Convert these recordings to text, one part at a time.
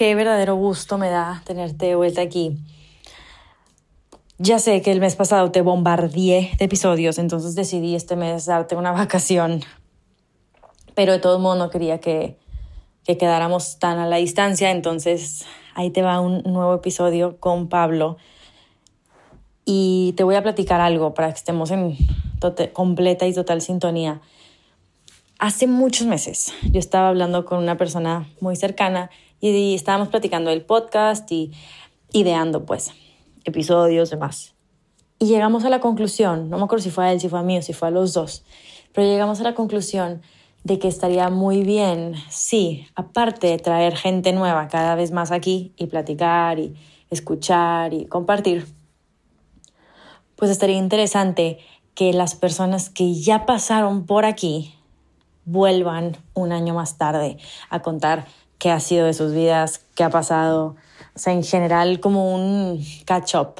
qué verdadero gusto me da tenerte vuelta aquí. Ya sé que el mes pasado te bombardeé de episodios, entonces decidí este mes darte una vacación. Pero de todos modos no quería que, que quedáramos tan a la distancia, entonces ahí te va un nuevo episodio con Pablo. Y te voy a platicar algo para que estemos en completa y total sintonía. Hace muchos meses yo estaba hablando con una persona muy cercana y estábamos platicando el podcast y ideando pues episodios, demás. Y llegamos a la conclusión, no me acuerdo si fue a él, si fue a mí o si fue a los dos, pero llegamos a la conclusión de que estaría muy bien, sí, aparte de traer gente nueva cada vez más aquí y platicar y escuchar y compartir, pues estaría interesante que las personas que ya pasaron por aquí vuelvan un año más tarde a contar qué ha sido de sus vidas, qué ha pasado, o sea, en general como un catch-up.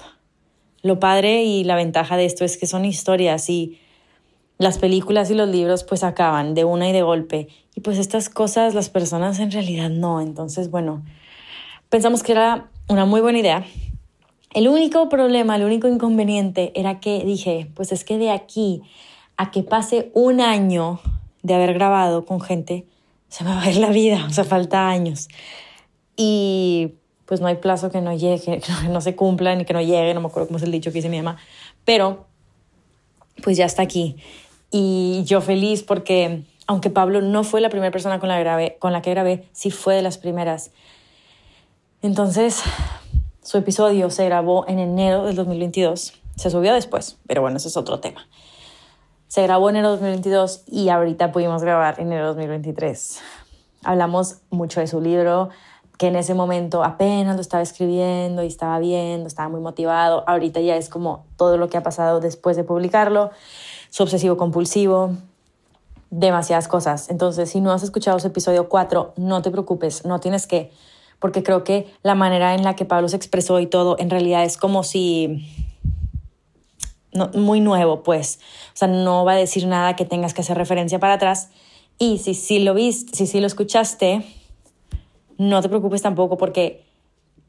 Lo padre y la ventaja de esto es que son historias y las películas y los libros pues acaban de una y de golpe. Y pues estas cosas las personas en realidad no. Entonces, bueno, pensamos que era una muy buena idea. El único problema, el único inconveniente era que dije, pues es que de aquí a que pase un año de haber grabado con gente, se me va a ir la vida, o sea, falta años. Y pues no hay plazo que no llegue, que no se cumpla ni que no llegue, no me acuerdo cómo es el dicho que dice mi mamá, pero pues ya está aquí. Y yo feliz porque, aunque Pablo no fue la primera persona con la, grabé, con la que grabé, sí fue de las primeras. Entonces, su episodio se grabó en enero del 2022. Se subió después, pero bueno, ese es otro tema. Se grabó en enero 2022 y ahorita pudimos grabar en enero 2023. Hablamos mucho de su libro, que en ese momento apenas lo estaba escribiendo y estaba viendo, estaba muy motivado. Ahorita ya es como todo lo que ha pasado después de publicarlo, su obsesivo compulsivo, demasiadas cosas. Entonces, si no has escuchado su episodio 4, no te preocupes, no tienes que, porque creo que la manera en la que Pablo se expresó y todo, en realidad es como si muy nuevo, pues. O sea, no va a decir nada que tengas que hacer referencia para atrás. Y si sí lo viste, si sí lo escuchaste, no te preocupes tampoco porque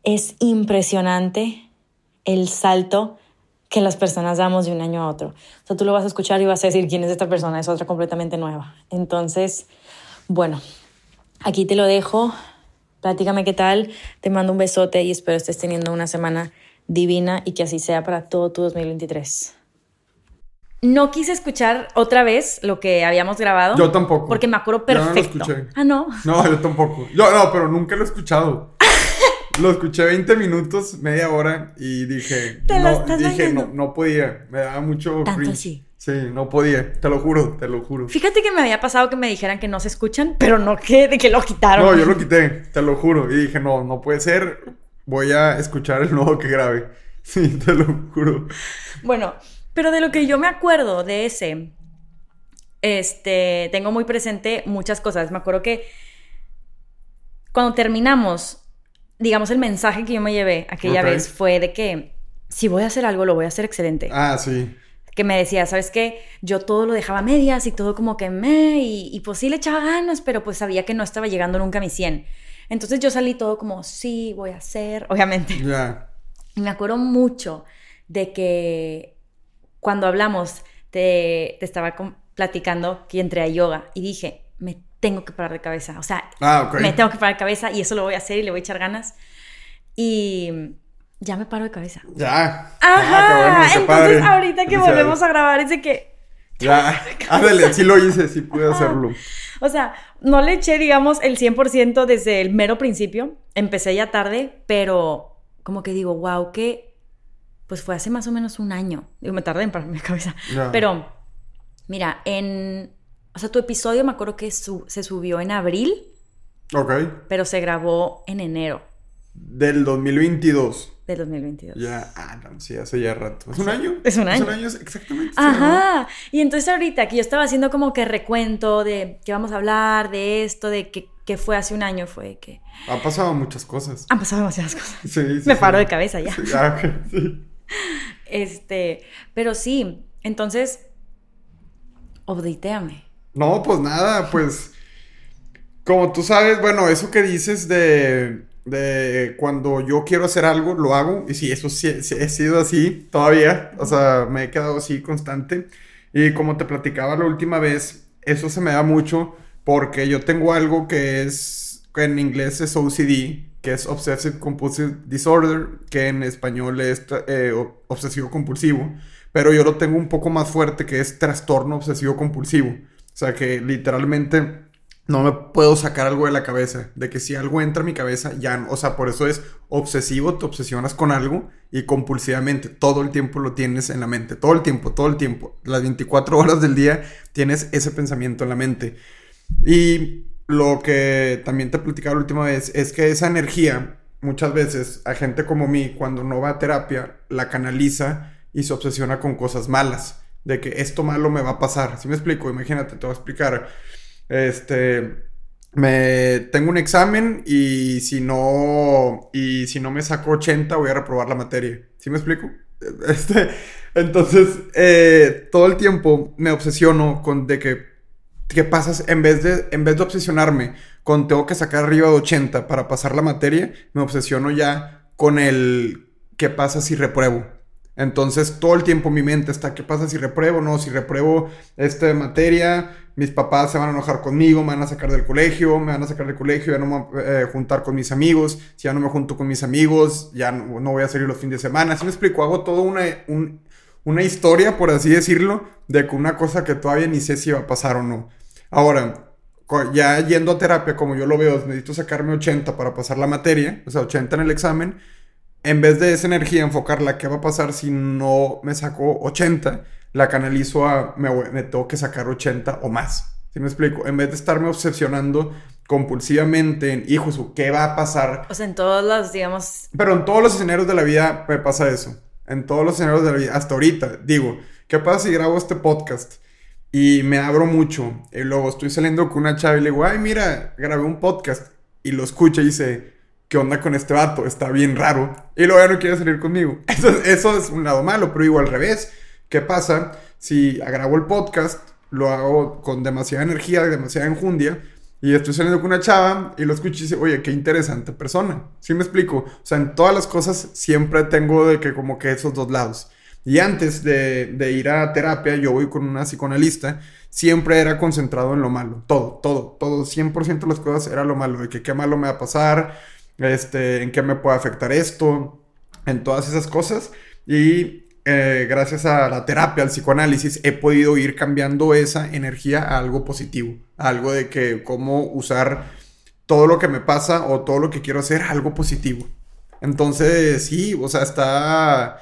es impresionante el salto que las personas damos de un año a otro. O sea, tú lo vas a escuchar y vas a decir quién es esta persona, es otra completamente nueva. Entonces, bueno, aquí te lo dejo. Platícame qué tal. Te mando un besote y espero estés teniendo una semana divina y que así sea para todo tu 2023. No quise escuchar otra vez lo que habíamos grabado. Yo tampoco. Porque me acuerdo perfecto. no lo escuché. Ah, no. No, yo tampoco. Yo no, pero nunca lo he escuchado. lo escuché 20 minutos, media hora y dije, ¿Te no, dije, no, no podía. Me daba mucho Tanto Sí. Sí, no podía, te lo juro, te lo juro. Fíjate que me había pasado que me dijeran que no se escuchan, pero no que de que lo quitaron. No, yo lo quité, te lo juro. Y dije, no, no puede ser voy a escuchar el nuevo que grabé. Sí, te lo juro. Bueno, pero de lo que yo me acuerdo de ese, este, tengo muy presente muchas cosas. Me acuerdo que cuando terminamos, digamos, el mensaje que yo me llevé aquella vez fue de que si voy a hacer algo, lo voy a hacer excelente. Ah, sí. Que me decía, ¿sabes qué? Yo todo lo dejaba a medias y todo como que me, y, y pues sí le echaba ganas, pero pues sabía que no estaba llegando nunca a mi 100. Entonces yo salí todo como, sí, voy a hacer, obviamente. Ya. Y me acuerdo mucho de que cuando hablamos, te, te estaba platicando que entré a yoga y dije, me tengo que parar de cabeza. O sea, ah, me tengo que parar de cabeza y eso lo voy a hacer y le voy a echar ganas. Y ya me paro de cabeza. Ya. Ajá. Ah, Entonces, ahorita que volvemos a grabar, es de que. Ya. Ándale, sí lo hice, sí pude hacerlo. O sea, no le eché, digamos, el 100% desde el mero principio. Empecé ya tarde, pero como que digo, wow, que pues fue hace más o menos un año. Digo, me tardé en pararme mi cabeza. Pero, mira, en... O sea, tu episodio me acuerdo que se subió en abril. Ok. Pero se grabó en enero. Del 2022. Del 2022. Ya, ah, no, sí, hace ya rato. ¿Es un año? Es un año. Es un año, exactamente. Ajá. Y entonces ahorita que yo estaba haciendo como que recuento de que vamos a hablar, de esto, de que, fue hace un año, fue que... Ha pasado muchas cosas. Han pasado demasiadas cosas. Sí, sí. Me paro de cabeza ya. Sí, ah, sí. Este, pero sí, entonces, updateame. No, pues nada, pues... Como tú sabes, bueno, eso que dices de De cuando yo quiero hacer algo, lo hago. Y sí, eso sí, he sido así todavía. O sea, me he quedado así constante. Y como te platicaba la última vez, eso se me da mucho porque yo tengo algo que es, que en inglés es OCD, que es Obsessive Compulsive Disorder, que en español es eh, obsesivo compulsivo, pero yo lo tengo un poco más fuerte, que es trastorno obsesivo compulsivo. O sea que literalmente no me puedo sacar algo de la cabeza, de que si algo entra en mi cabeza, ya, o sea, por eso es obsesivo, te obsesionas con algo y compulsivamente, todo el tiempo lo tienes en la mente, todo el tiempo, todo el tiempo, las 24 horas del día tienes ese pensamiento en la mente. Y lo que también te platicaba la última vez es que esa energía, muchas veces, a gente como mí, cuando no va a terapia, la canaliza y se obsesiona con cosas malas, de que esto malo me va a pasar. Si me explico, imagínate, te voy a explicar. Este, me tengo un examen y si no y si no me saco 80 voy a reprobar la materia. ¿Sí me explico? Este, entonces, eh, todo el tiempo me obsesiono con de que ¿qué pasas en vez de en vez de obsesionarme con tengo que sacar arriba de 80 para pasar la materia, me obsesiono ya con el qué pasa si repruebo. Entonces, todo el tiempo mi mente está, ¿qué pasa si repruebo? No, si repruebo esta materia, mis papás se van a enojar conmigo, me van a sacar del colegio, me van a sacar del colegio, ya no me voy a eh, juntar con mis amigos, si ya no me junto con mis amigos, ya no, voy a salir los fines de semana. Así me explico, hago toda una, una historia, por así decirlo, de una cosa que todavía ni sé si va a pasar o no. Ahora, ya yendo a terapia, como yo lo veo, necesito sacarme 80 para pasar la materia, o sea, 80 en el examen en vez de esa energía enfocarla, ¿qué va a pasar si no me saco 80? La canalizo a, me, me tengo que sacar 80 o más. ¿Sí me explico? En vez de estarme obsesionando compulsivamente en, hijos, ¿qué va a pasar? O sea, en todos los, digamos... Pero en todos los escenarios de la vida me pasa eso. En todos los escenarios de la vida, hasta ahorita. Digo, ¿qué pasa si grabo este podcast? Y me abro mucho. Y luego estoy saliendo con una chava y le digo, ay, mira, grabé un podcast. Y lo escucha y dice, ¿qué onda con este vato? Está bien raro. Y luego ya no quiere salir conmigo. Eso, eso es un lado malo, pero igual al revés. ¿Qué pasa si grabo el podcast, lo hago con demasiada energía, demasiada enjundia, y estoy saliendo con una chava y lo escucho y dice, oye, qué interesante persona. ¿Sí me explico? O sea, en todas las cosas siempre tengo de que como que esos dos lados. Y antes de, de, ir a terapia, yo voy con una psicoanalista, siempre era concentrado en lo malo. Todo, todo, todo, 100% de las cosas era lo malo, de que qué malo me va a pasar, este, en qué me puede afectar esto, en todas esas cosas. Y eh, gracias a la terapia, al psicoanálisis, he podido ir cambiando esa energía a algo positivo, algo de que cómo usar todo lo que me pasa o todo lo que quiero hacer, algo positivo. Entonces, sí, o sea, está...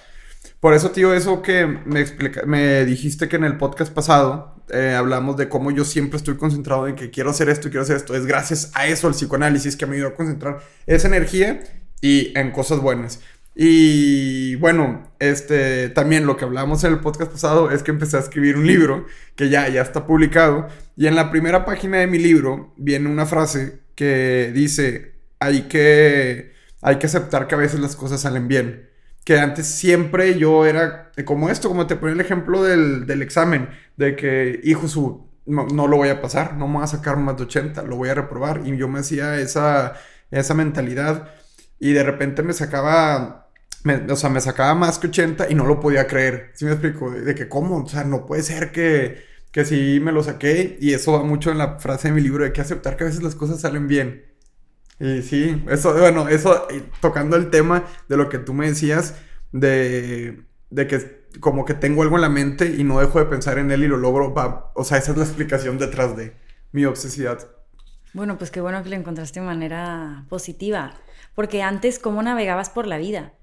Por eso, tío, eso que me, dijiste que en el podcast pasado eh, hablamos de cómo yo siempre estoy concentrado en que quiero hacer esto y quiero hacer esto. Es gracias a eso, el psicoanálisis, que me ayudó a concentrar esa energía y en cosas buenas. Y bueno, este también lo que hablábamos en el podcast pasado es que empecé a escribir un libro que ya, ya está publicado. Y en la primera página de mi libro viene una frase que dice: hay que, hay que aceptar que a veces las cosas salen bien que antes siempre yo era como esto, como te ponía el ejemplo del, del examen, de que, hijo, su, no, no, lo voy a pasar, no me voy a sacar más de 80, lo voy a reprobar. Y yo me hacía esa, esa mentalidad y de repente me sacaba, o sea, me sacaba más que 80 y no lo podía creer. ¿Sí me explico? De, que, ¿cómo? O sea, no puede ser que, que sí me lo saqué. Y eso va mucho en la frase de mi libro de que aceptar que a veces las cosas salen bien. Y sí, eso, bueno, eso, tocando el tema de lo que tú me decías, de, de que como que tengo algo en la mente y no dejo de pensar en él y lo logro, va, o sea, esa es la explicación detrás de mi obsesidad. Bueno, pues qué bueno que lo encontraste de manera positiva, porque antes, ¿cómo navegabas por la vida?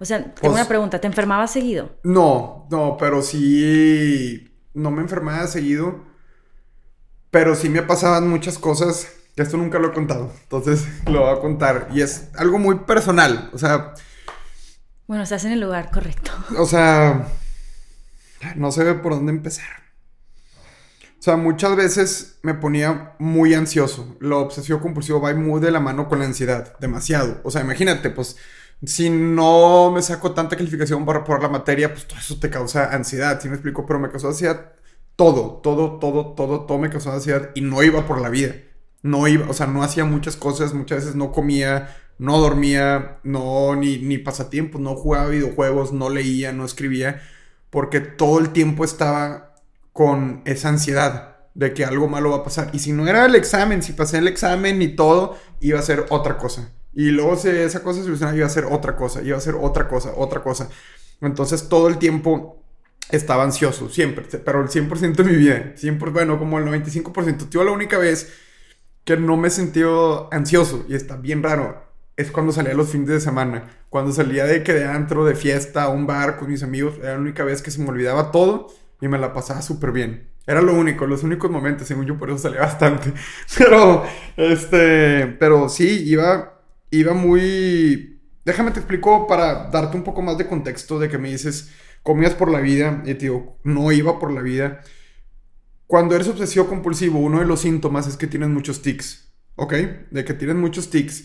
O sea, tengo pues una pregunta, ¿te enfermabas seguido? No, no, pero sí, no me enfermaba seguido, pero sí me pasaban muchas cosas esto nunca lo he contado, entonces lo voy a contar. Y es algo muy personal, o sea... Bueno, estás en el lugar correcto. O sea, no sé por dónde empezar. O sea, muchas veces me ponía muy ansioso. Lo obsesivo compulsivo va muy de la mano con la ansiedad, demasiado. O sea, imagínate, pues, si no me saco tanta calificación para probar la materia, pues todo eso te causa ansiedad, ¿sí me explico? Pero me causó ansiedad todo, todo, todo, todo, todo me causó ansiedad y no iba por la vida no iba, o sea, no hacía muchas cosas, muchas veces no comía no dormía, no, ni, ni pasatiempos, no jugaba videojuegos, no leía, no escribía, porque todo el tiempo estaba con esa ansiedad de que algo malo va a pasar. Y si no era el examen, si pasé el examen y todo, iba a ser otra cosa. Y luego si esa cosa se solucionaba, iba a ser otra cosa, iba a ser otra cosa, otra cosa. Entonces todo el tiempo estaba ansioso, siempre, pero el 100% de mi vida, siempre, bueno, como el 95%. Tío, la única vez que no me sentí ansioso, y está bien raro, es cuando salía los fines de semana. Cuando salía de que de antro, de fiesta, a un bar con mis amigos, era la única vez que se me olvidaba todo y me la pasaba súper bien. Era lo único, los únicos momentos, según yo, por eso salía bastante. Pero, este, pero sí, iba, iba muy... Déjame te explico para darte un poco más de contexto de que me dices, comías por la vida, y te digo, no iba por la vida. Cuando eres obsesivo compulsivo, uno de los síntomas es que tienes muchos tics, ¿ok? De que tienes muchos tics.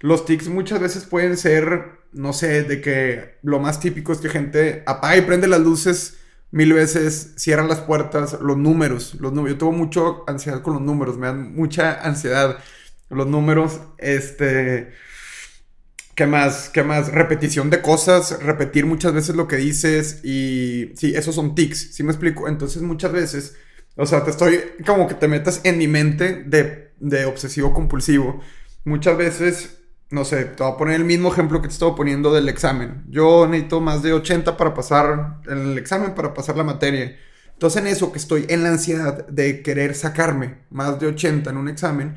Los tics muchas veces pueden ser, no sé, de que lo más típico es que gente apaga y prende las luces mil veces, cierra las puertas, los números, los números. Yo tengo mucho ansiedad con los números, me dan mucha ansiedad los números, este... ¿Qué más? ¿Qué más? Repetición de cosas, repetir muchas veces lo que dices y sí, esos son tics, ¿sí me explico? Entonces muchas veces, o sea, te estoy como que te metas en mi mente de, de obsesivo compulsivo. Muchas veces no sé, te voy a poner el mismo ejemplo que te estaba poniendo del examen. Yo necesito más de 80 para pasar el examen, para pasar la materia. Entonces en eso que estoy en la ansiedad de querer sacarme más de 80 en un examen,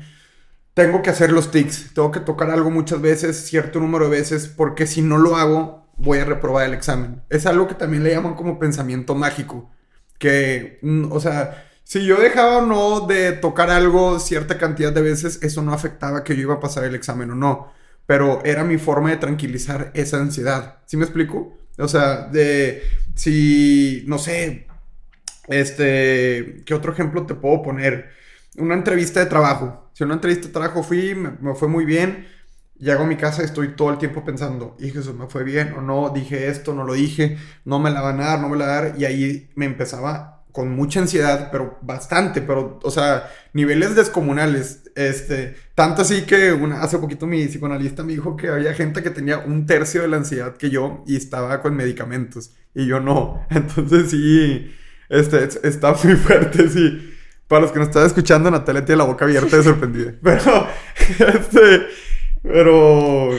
tengo que hacer los tics. Tengo que tocar algo muchas veces, cierto número de veces, porque si no lo hago, voy a reprobar el examen. Es algo que también le llaman como pensamiento mágico. Que, mm, o sea, si yo dejaba o no de tocar algo cierta cantidad de veces, eso no afectaba que yo iba a pasar el examen o no pero era mi forma de tranquilizar esa ansiedad. ¿Sí me explico? O sea, de si, no sé, este, ¿qué otro ejemplo te puedo poner? Una entrevista de trabajo. Si una entrevista de trabajo fui, me, fue muy bien, llego a mi casa y estoy todo el tiempo pensando, hijo, eso me fue bien o no, dije esto, no lo dije, no me la van a dar, no me la van a dar, y ahí me empezaba con mucha ansiedad, pero bastante, pero, o sea, niveles descomunales. Este, tanto así que una, hace poquito mi psicoanalista me dijo que había gente que tenía un tercio de la ansiedad que yo y estaba con medicamentos y yo no. Entonces sí, este, está muy fuerte, sí. Para los que nos están escuchando, Natalia tiene la boca abierta de sorprendida. Pero, este, pero,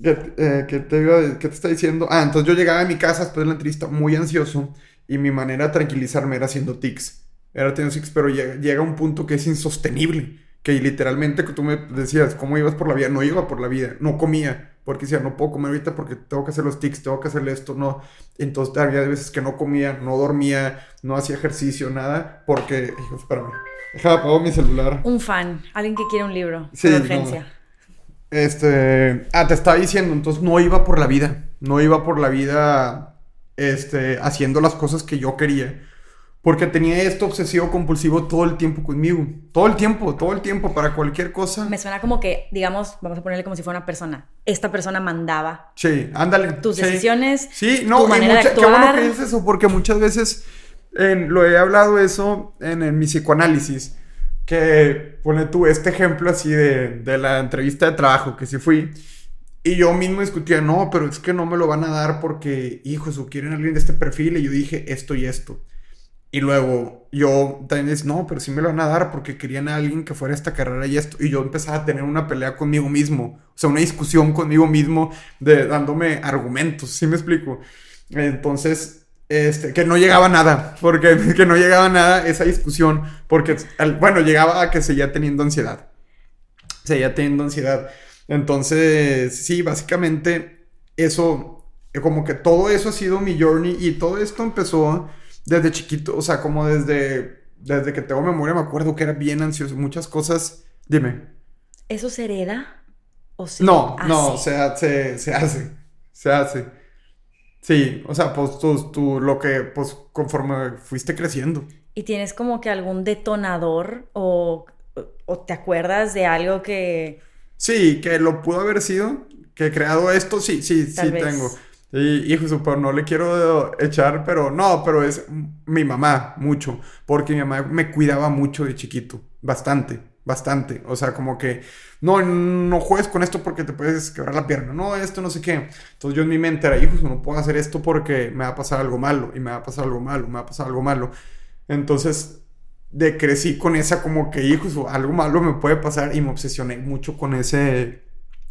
¿qué, eh, ¿qué, te, ¿qué te está diciendo? Ah, entonces yo llegaba a mi casa después de la entrevista muy ansioso y mi manera de tranquilizarme era haciendo tics. Era haciendo tics, pero llega, llega un punto que es insostenible. Que literalmente que tú me decías, ¿cómo ibas por la vida? No iba por la vida, no comía. Porque decía, no puedo comer ahorita porque tengo que hacer los tics, tengo que hacerle esto, no. Entonces había veces que no comía, no dormía, no hacía ejercicio, nada. Porque, hijo, espérame. Déjame apagar mi celular. Un fan, alguien que quiere un libro. Sí, de urgencia. Este. Ah, te estaba diciendo, entonces no iba por la vida. No iba por la vida este, haciendo las cosas que yo quería. Porque tenía esto obsesivo compulsivo todo el tiempo conmigo. Todo el tiempo, todo el tiempo, para cualquier cosa. Me suena como que, digamos, vamos a ponerle como si fuera una persona. Esta persona mandaba. Sí, ándale. Tus decisiones. Sí, no, tu manera de actuar. qué bueno que dices eso, porque muchas veces lo he hablado eso en, en, mi psicoanálisis. Que pone tú este ejemplo así de, de la entrevista de trabajo que sí fui. Y yo mismo discutía, no, pero es que no me lo van a dar porque, hijos, o quieren alguien de este perfil. Y yo dije esto y esto. Y luego yo también dije, no, pero sí me lo van a dar porque querían a alguien que fuera esta carrera y esto. Y yo empezaba a tener una pelea conmigo mismo. O sea, una discusión conmigo mismo de dándome argumentos. ¿Sí me explico? Entonces, este, que no llegaba nada. Porque que no llegaba nada esa discusión. Porque, bueno, llegaba a que seguía teniendo ansiedad. Seguía teniendo ansiedad. Entonces, sí, básicamente eso, como que todo eso ha sido mi journey y todo esto empezó desde chiquito, o sea, como desde, desde que tengo memoria me acuerdo que era bien ansioso, muchas cosas, dime. ¿Eso se hereda? ¿O se no, no, se, se, se hace, se hace. Sí, o sea, pues tú, tú, lo que, pues conforme fuiste creciendo. ¿Y tienes como que algún detonador o, o te acuerdas de algo que Sí, que lo pudo haber sido, que he creado esto, sí, sí, sí tengo. Y, hijo, super, no le quiero echar, pero no, pero es mi mamá, mucho, porque mi mamá me cuidaba mucho de chiquito, bastante, bastante. O sea, como que, no, no juegues con esto porque te puedes quebrar la pierna. No, esto no sé qué. Entonces yo en mi mente era, hijos, no puedo hacer esto porque me va a pasar algo malo, y me va a pasar algo malo, me va a pasar algo malo. Entonces, de crecí con esa como que, hijos, algo malo me puede pasar y me obsesioné mucho con ese,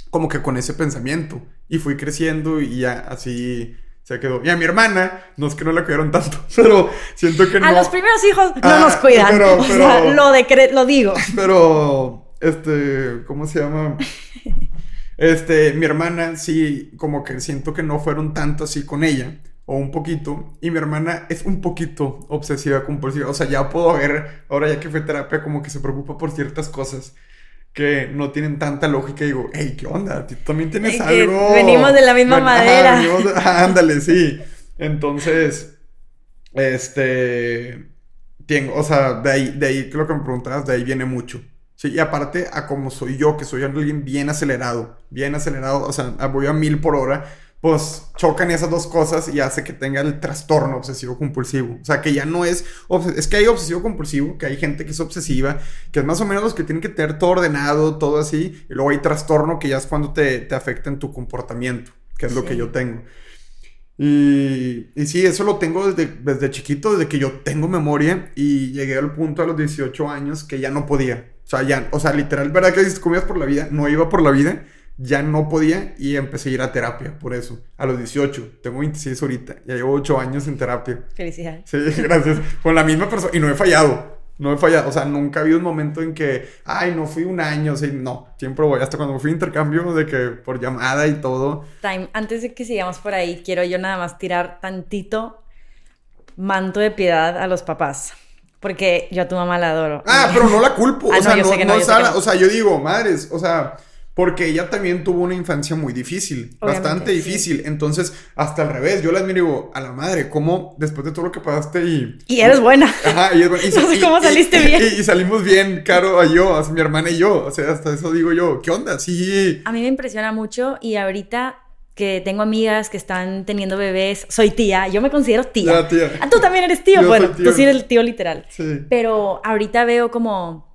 como que con ese pensamiento. Y fui creciendo y ya así se quedó. Y a mi hermana, no es que no la cuidaron tanto, pero siento que no. A los primeros hijos no nos Ah, cuidan. pero- o sea, lo, decre- lo digo. Pero, este, ¿cómo se llama? Este, mi hermana sí, como que siento que no fueron tanto así con ella, o un poquito, y mi hermana es un poquito obsesiva compulsiva, o sea, ya puedo ver, ahora ya que fue terapia, como que se preocupa por ciertas cosas que no tienen tanta lógica, y digo, hey, ¿qué onda? ¿Tú también tienes Ey, algo? venimos de la misma madera. de- ándale, sí. Entonces, este, tengo, o sea, de ahí, de ahí, lo que me preguntabas, de ahí viene mucho. Sí, y aparte a como soy yo, que soy alguien bien acelerado, bien acelerado, o sea, voy a mil por hora, pues chocan esas dos cosas y hace que tenga el trastorno obsesivo compulsivo. O sea, que ya no es, es que hay obsesivo compulsivo, que hay gente que es obsesiva, que es más o menos los que tienen que tener todo ordenado, todo así, y luego hay trastorno que ya es cuando te, te afecta en tu comportamiento, que es lo que yo tengo. Y, y sí, eso lo tengo desde, desde chiquito, desde que yo tengo memoria y llegué al punto a los 18 años que ya no podía. O sea, ya, o sea, literal, ¿verdad que dices comías por la vida? No iba por la vida, ya no podía y empecé a ir a terapia por eso. A los 18, tengo 26 ahorita, ya llevo 8 años en terapia. Felicidades. Sí, gracias. Con la misma persona y no he fallado. No he fallado, o sea, nunca ha habido un momento en que, ay, no fui un año, sí, no, siempre voy, hasta cuando fui a intercambio de que por llamada y todo, Time, antes de que sigamos por ahí, quiero yo nada más tirar tantito manto de piedad a los papás. Porque yo a tu mamá la adoro. Ah, pero no la culpo. Ah, o sea, no, no. O sea, yo digo, madres, o sea, porque ella también tuvo una infancia muy difícil, Obviamente, bastante sí. difícil. Entonces, hasta al revés, yo la admiro y digo, a la madre, ¿cómo después de todo lo que pasaste y. Y eres buena. Ajá, y, es- y- No sé y- cómo saliste y- bien. Y, salimos bien, Caro, a yo, a mi hermana y yo. O sea, hasta eso digo yo, ¿qué onda? Sí. A mí me impresiona mucho y ahorita que tengo amigas que están teniendo bebés, soy tía, yo me considero tía. Tía. Ah, tú también eres tío, Yo bueno, tío. tú sí eres el tío literal. Sí. Pero ahorita veo como,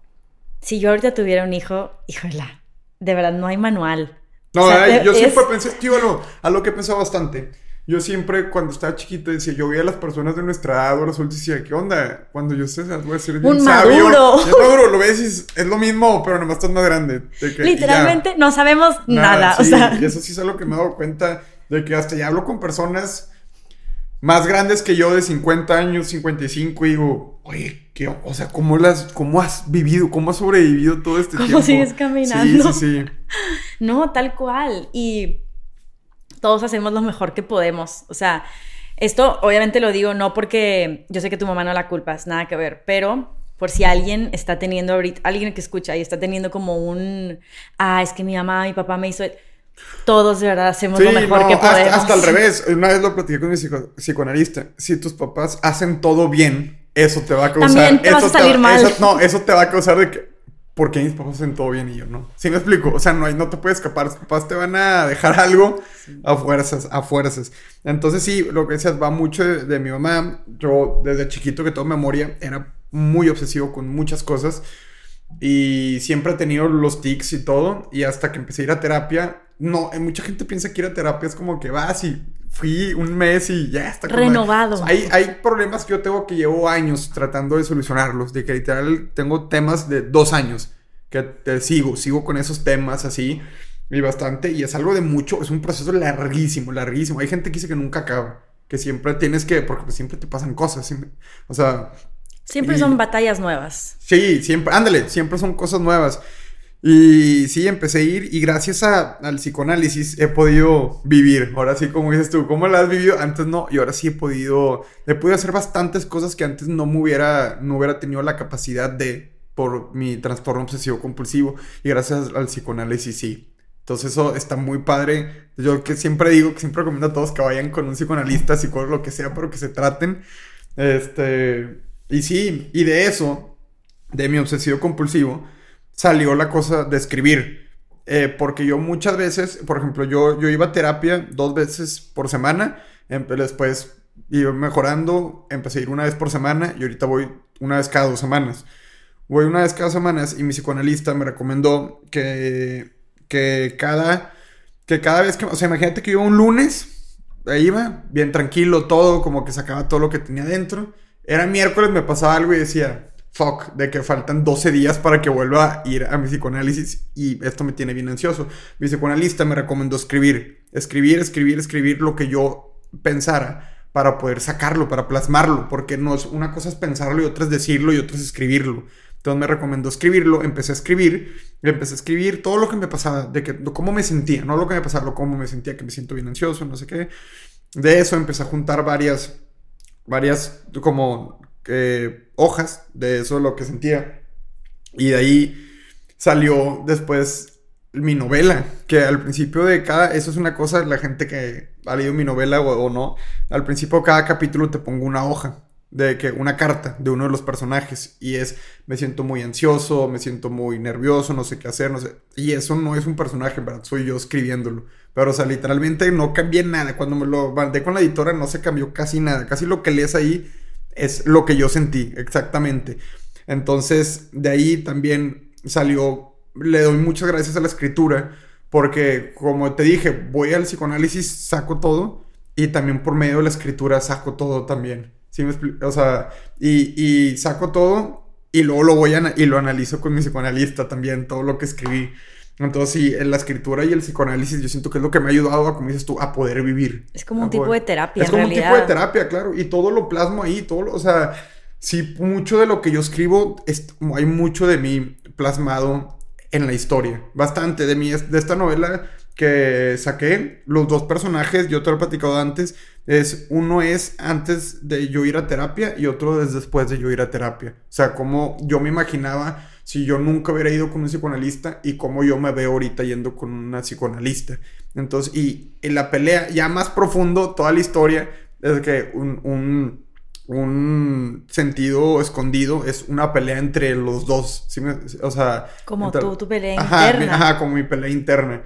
si yo ahorita tuviera un hijo, híjola, de verdad no hay manual. No, O sea, ay, yo es- siempre pensé, tío, a lo, a lo que he pensado bastante. Yo siempre, cuando estaba chiquito, decía, yo veía a las personas de nuestra edad los adultos decía, ¿qué onda? Cuando yo sea, voy a ser bien Un sabio. maduro. Bien maduro, lo ves y es, es lo mismo, pero nomás estás más grande. De que, y ya. Literalmente no sabemos nada. sí, o sea, Y eso sí es algo que me he dado cuenta de que hasta ya hablo con personas más grandes que yo de 50 años, 55, y digo, oye, ¿qué, o sea, ¿cómo, las, ¿cómo has vivido, cómo has sobrevivido todo este ¿Cómo tiempo? sigues caminando? Sí, sí, sí. No, tal cual. Y todos hacemos lo mejor que podemos. O sea, esto obviamente lo digo no porque yo sé que tu mamá no la culpas, nada que ver, pero por si alguien está teniendo ahorita, alguien que escucha y está teniendo como un, ah, es que mi mamá, mi papá me hizo... Todos de verdad hacemos lo mejor no, que hasta- podemos. Hasta, al revés. Una vez lo platiqué con mi psico- psicoanalista. Si tus papás hacen todo bien, eso te va a causar. También te vas eso a salir va- mal. eso- no, eso te va a causar de que. ¿Por qué mis papás hacen todo bien y yo no? ¿Sí me explico? O sea, no, hay, no te puedes escapar. Tus papás te van a dejar algo a fuerzas, a fuerzas. Entonces, sí, lo que decías va mucho de, de mi mamá. Yo, desde chiquito que tengo memoria, era muy obsesivo con muchas cosas. Y siempre he tenido los tics y todo. Y hasta que empecé a ir a terapia, no, eh, mucha gente piensa que ir a terapia es como que vas y fui un mes y ya está. Renovado. Sea, hay, hay problemas que yo tengo que llevo años tratando de solucionarlos. De que literal tengo temas de dos años que te sigo, sigo con esos temas así. Y bastante, y es algo de mucho, es un proceso larguísimo, larguísimo. Hay gente que dice que nunca acaba, que siempre tienes que, porque pues siempre te pasan cosas, siempre- o sea, Siempre y- son batallas nuevas. Sí, siempre, ándale, siempre son cosas nuevas. Y sí, empecé a ir y gracias a- al psicoanálisis he podido vivir. Ahora sí, como dices tú, ¿cómo la has vivido? Antes no, y ahora sí he podido, he podido hacer bastantes cosas que antes no me hubiera, no hubiera tenido la capacidad de, por mi trastorno obsesivo compulsivo. Y gracias al psicoanálisis sí. Entonces eso está muy padre. Yo que siempre digo, que siempre recomiendo a todos que vayan con un psicoanalista, psicólogo, lo que sea, pero que se traten. Este, y sí, y de eso, de mi obsesivo compulsivo, salió la cosa de escribir. Eh, porque yo muchas veces, por ejemplo, yo, yo iba a terapia dos veces por semana, em- después iba mejorando, empecé a ir una vez por semana y ahorita voy una vez cada dos semanas. voy una vez cada semana y mi psicoanalista me recomendó que, que cada, que cada vez que, o sea, imagínate que yo un lunes, ahí iba, bien tranquilo, todo, como que sacaba todo lo que tenía dentro. Era miércoles, me pasaba algo y decía, fuck, de que faltan 12 días para que vuelva a ir a mi psicoanálisis y esto me tiene bien ansioso. Mi psicoanalista me recomendó escribir, escribir, escribir, escribir lo que yo pensara para poder sacarlo, para plasmarlo, porque no es una cosa es pensarlo y otra es decirlo y otra es escribirlo. Entonces me recomendó escribirlo, empecé a escribir, empecé a escribir todo lo que me pasaba, de que, cómo me sentía, no lo que me pasaba, lo cómo me sentía, que me siento bien ansioso, no sé qué. De eso empecé a juntar varias, varias como eh, hojas de eso lo que sentía. Y de ahí salió después mi novela, que al principio de cada, eso es una cosa, la gente que ha leído mi novela o, no, al principio de cada capítulo te pongo una hoja de que una carta de uno de los personajes y es me siento muy ansioso, me siento muy nervioso, no sé qué hacer, no sé. Y eso no es un personaje, ¿verdad? Soy yo escribiéndolo. Pero o sea, literalmente no cambié nada. Cuando me lo mandé con la editora no se cambió casi nada. Casi lo que lees ahí es lo que yo sentí, exactamente. Entonces, de ahí también salió, le doy muchas gracias a la escritura, porque como te dije, voy al psicoanálisis, saco todo, y también por medio de la escritura saco todo también. ¿Sí me o sea, y, y, saco todo y luego lo voy a, y lo analizo con mi psicoanalista también, todo lo que escribí. Entonces, sí, en la escritura y el psicoanálisis yo siento que es lo que me ha ayudado a, como dices tú, a poder vivir. Es como un tipo de terapia. Es como un tipo de terapia, claro. Y todo lo plasmo ahí, todo lo, o sea, sí, mucho de lo que yo escribo, es, hay mucho de mí plasmado en la historia. Bastante de mí, de esta novela que saqué, los dos personajes, yo te lo he platicado antes, es uno es antes de yo ir a terapia y otro es después de yo ir a terapia. O sea, como yo me imaginaba si yo nunca hubiera ido con un psicoanalista y cómo yo me veo ahorita yendo con una psicoanalista. Entonces, y en la pelea, ya más profundo, toda la historia, es que un, un, un sentido escondido es una pelea entre los dos. O sea... Como tú, tu pelea interna. Ajá, como mi pelea interna.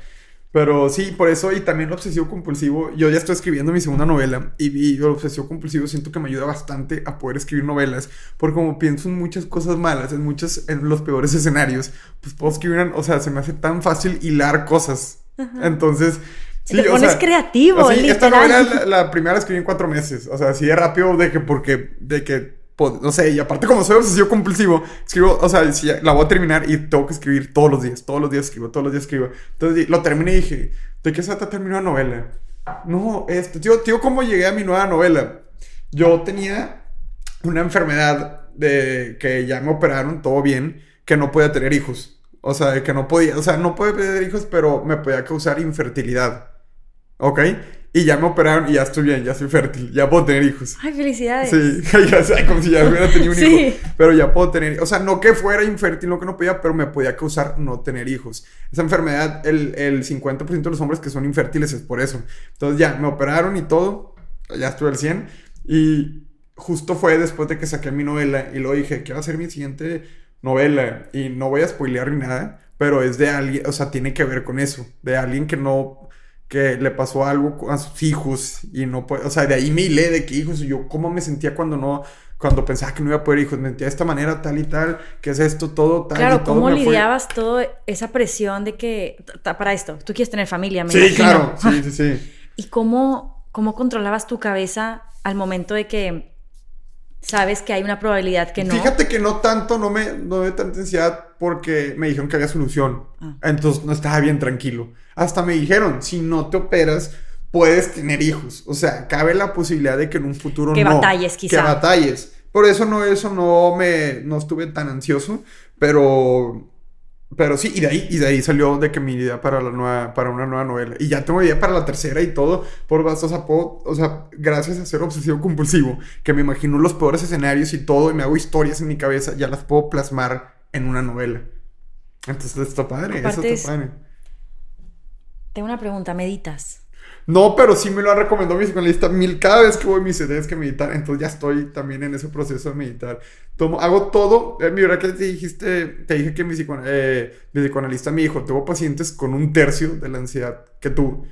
Pero sí, por eso y también el obsesivo compulsivo. Yo ya estoy escribiendo mi segunda novela y, el obsesivo compulsivo siento que me ayuda bastante a poder escribir novelas. Porque como pienso en muchas cosas malas, en muchos, en los peores escenarios, pues puedo escribir, o sea, se me hace tan fácil hilar cosas. Entonces, Sí, te pones creativo. Sí, esta novela la, la, primera la escribí en cuatro meses. O sea, así de rápido de que porque, de que no sé, y aparte como soy obsesivo compulsivo, escribo, o sea, si la voy a terminar y tengo que escribir todos los días, todos los días escribo, todos los días escribo. Entonces lo terminé y dije, ¿de qué se trata terminar la novela? No, este, tío, tío, ¿cómo llegué a mi nueva novela? Yo tenía una enfermedad de que ya me operaron, todo bien, que no podía tener hijos. O sea, que no podía, o sea, no podía tener hijos, pero me podía causar infertilidad. ¿Ok? Y ya me operaron y ya estoy bien, ya soy fértil, ya puedo tener hijos. Ay, felicidades. Sí, ya como si ya hubiera tenido un hijo. Pero ya puedo tener, o sea, no que fuera infértil, no que no podía, pero me podía causar no tener hijos. Esa enfermedad, el, el 50% de los hombres que son infértiles es por eso. Entonces ya, me operaron y todo, ya estuve al 100. Y justo fue después de que saqué mi novela y lo dije, quiero hacer mi siguiente novela. Y no voy a spoilear ni nada, pero es de alguien, o sea, tiene que ver con eso, de alguien que no que le pasó algo a sus hijos y no puede, o sea, de ahí me hilé de que hijos, y yo cómo me sentía cuando no, cuando pensaba que no iba a poder hijos, me sentía de esta manera tal y tal, que es esto, todo tal claro, y todo. ¿cómo lidiabas toda esa presión de que, para esto, tú quieres tener familia, me Sí, claro, sí, sí, sí. ¿Y cómo, cómo controlabas tu cabeza al momento de que sabes que hay una probabilidad que no. Fíjate que no tanto, no me, no me tanta ansiedad porque me dijeron que había solución. Ah. Entonces no estaba bien tranquilo. Hasta me dijeron, si no te operas, puedes tener hijos. O sea, cabe la posibilidad de que en un futuro que batalles, quizá. Que batalles. Por eso no, eso no me, no estuve tan ansioso, pero pero sí, y de ahí, y de ahí salió de que mi idea para la nueva, para una nueva novela. Y ya tengo idea para la tercera y todo. Por o sea, o sea, gracias a ser obsesivo compulsivo, que me imagino los peores escenarios y todo, y me hago historias en mi cabeza, ya las puedo plasmar en una novela. Entonces está padre, eso está padre. Tengo una pregunta, ¿meditas? No, pero sí me lo ha recomendado mi psicoanalista mil. Cada vez que voy a mis tienes que meditar. Entonces ya estoy también en ese proceso de meditar. Tomo, hago todo. Eh, mira que te dijiste, te dije que mi, eh, mi psicoanalista me dijo, tengo pacientes con un tercio de la ansiedad que tú.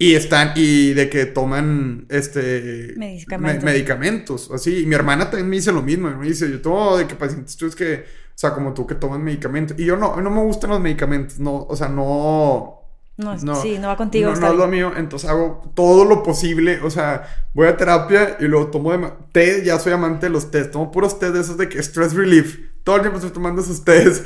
Y están, y de que toman, este... Medicamentos. me- medicamentos, así. Y mi hermana también me dice lo mismo. Me dice, yo tomo de que pacientes tú es que, o sea, como tú que toman medicamentos. Y yo no, no me gustan los medicamentos, no, o sea, no... No, No, sí, no va contigo. No, no es lo mío, entonces hago todo lo posible. O sea, voy a terapia y luego tomo de té. Ya soy amante de los tés. Tomo puros tés de esos de que stress relief. Todo el tiempo estoy tomando esos tés.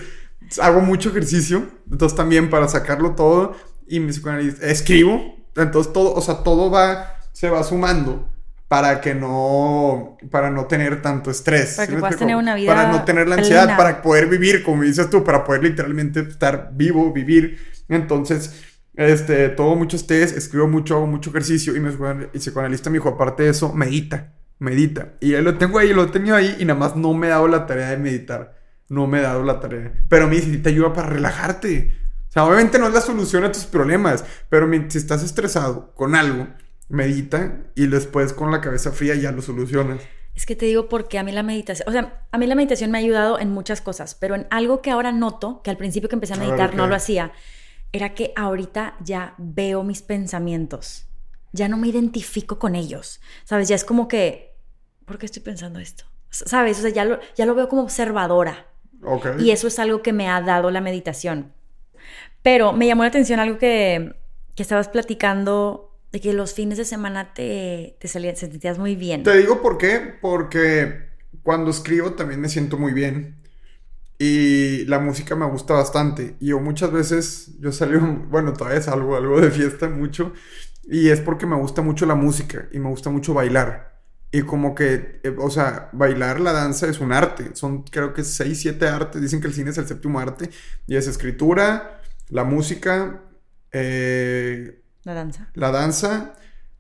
Hago mucho ejercicio. Entonces también para sacarlo todo. Y mi psicoanalista. Escribo. Entonces todo, o sea, todo va, se va sumando. Para que no, para no tener tanto estrés. Para que puedas tener una vida Para no tener la ansiedad, para poder vivir, como dices tú, para poder literalmente estar vivo, vivir. Entonces, este, tomo muchos test, escribo mucho, hago mucho ejercicio y mi psicoanalista me dijo, aparte de eso, medita, medita. Y lo tengo ahí, lo he tenido ahí y nada más no me he dado la tarea de meditar. No me he dado la tarea. Pero me dice, "Sí te ayuda para relajarte. O sea, obviamente no es la solución a tus problemas, pero si estás estresado con algo, medita y después con la cabeza fría ya lo solucionas. Es que te digo porque a mí la meditación, o sea, a mí la meditación me ha ayudado en muchas cosas, pero en algo que ahora noto, que al principio que empecé a A ver, meditar no lo hacía, era que ahorita ya veo mis pensamientos, ya no me identifico con ellos, ¿sabes? Ya es como que, ¿por qué estoy pensando esto? ¿Sabes? O sea, ya lo, ya lo veo como observadora. Y eso es algo que me ha dado la meditación. Pero me llamó la atención algo que, que estabas platicando de que los fines de semana te, te salías, te sentías muy bien. Te digo por qué, porque cuando escribo también me siento muy bien y la música me gusta bastante y yo muchas veces, yo salgo, bueno, todavía salgo algo de fiesta mucho y es porque me gusta mucho la música y me gusta mucho bailar. Y como que, eh, o sea, bailar la danza es un arte. Son creo que 6, 7 artes. Dicen que el cine es el séptimo arte. Y es escritura, la música, eh, La danza. la danza,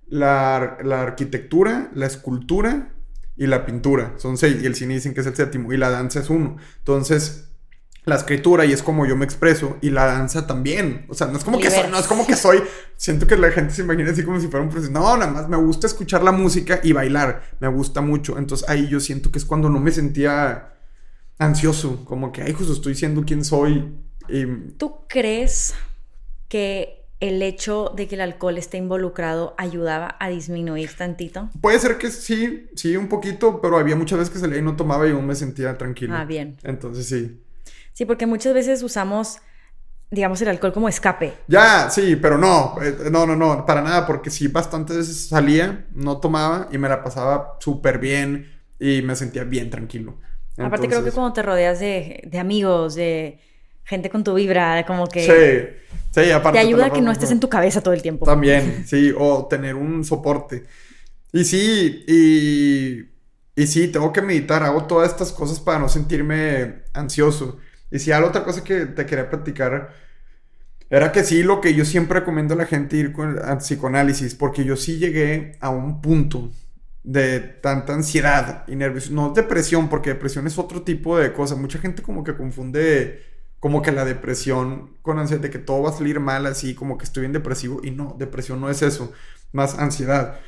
la, la arquitectura, la escultura y la pintura. Son seis. Y el cine dicen que es el séptimo. Y la danza es uno. Entonces, la escritura y es como yo me expreso. Y la danza también. O sea, no es como que soy, no es como que soy. Siento que la gente se imagina así como si fuera un proceso. No, nada más me gusta escuchar la música y bailar. Me gusta mucho. Entonces ahí yo siento que es cuando no me sentía ansioso. Como que, ay, justo estoy siendo quien soy. Y ¿Tú crees que el hecho de que el alcohol esté involucrado ayudaba a disminuir tantito? Puede ser que sí, sí, un poquito, pero había muchas veces que salía y no tomaba y aún me sentía tranquilo. Ah, bien. Entonces sí. Sí, porque muchas veces usamos, digamos, el alcohol como escape. Ya, sí, pero no, eh, no, no, no, para nada, porque sí, bastantes veces salía, no tomaba y me la pasaba súper bien y me sentía bien tranquilo. Aparte creo que cuando te rodeas de, de amigos, de gente con tu vibra, como que Sí, sí, aparte. te ayuda a que no estés en tu cabeza todo el tiempo. También, sí, o tener un soporte. Y sí, y, y sí, tengo que meditar, hago todas estas cosas para no sentirme ansioso. Y sí, algo otra cosa que te quería platicar era que sí, lo que yo siempre recomiendo a la gente ir con a psicoanálisis, porque yo sí llegué a un punto de tanta ansiedad y nervios, no depresión, porque depresión es otro tipo de cosa. Mucha gente como que confunde como que la depresión con ansiedad, de que todo va a salir mal así, como que estoy bien depresivo, y no, depresión no es eso, más ansiedad.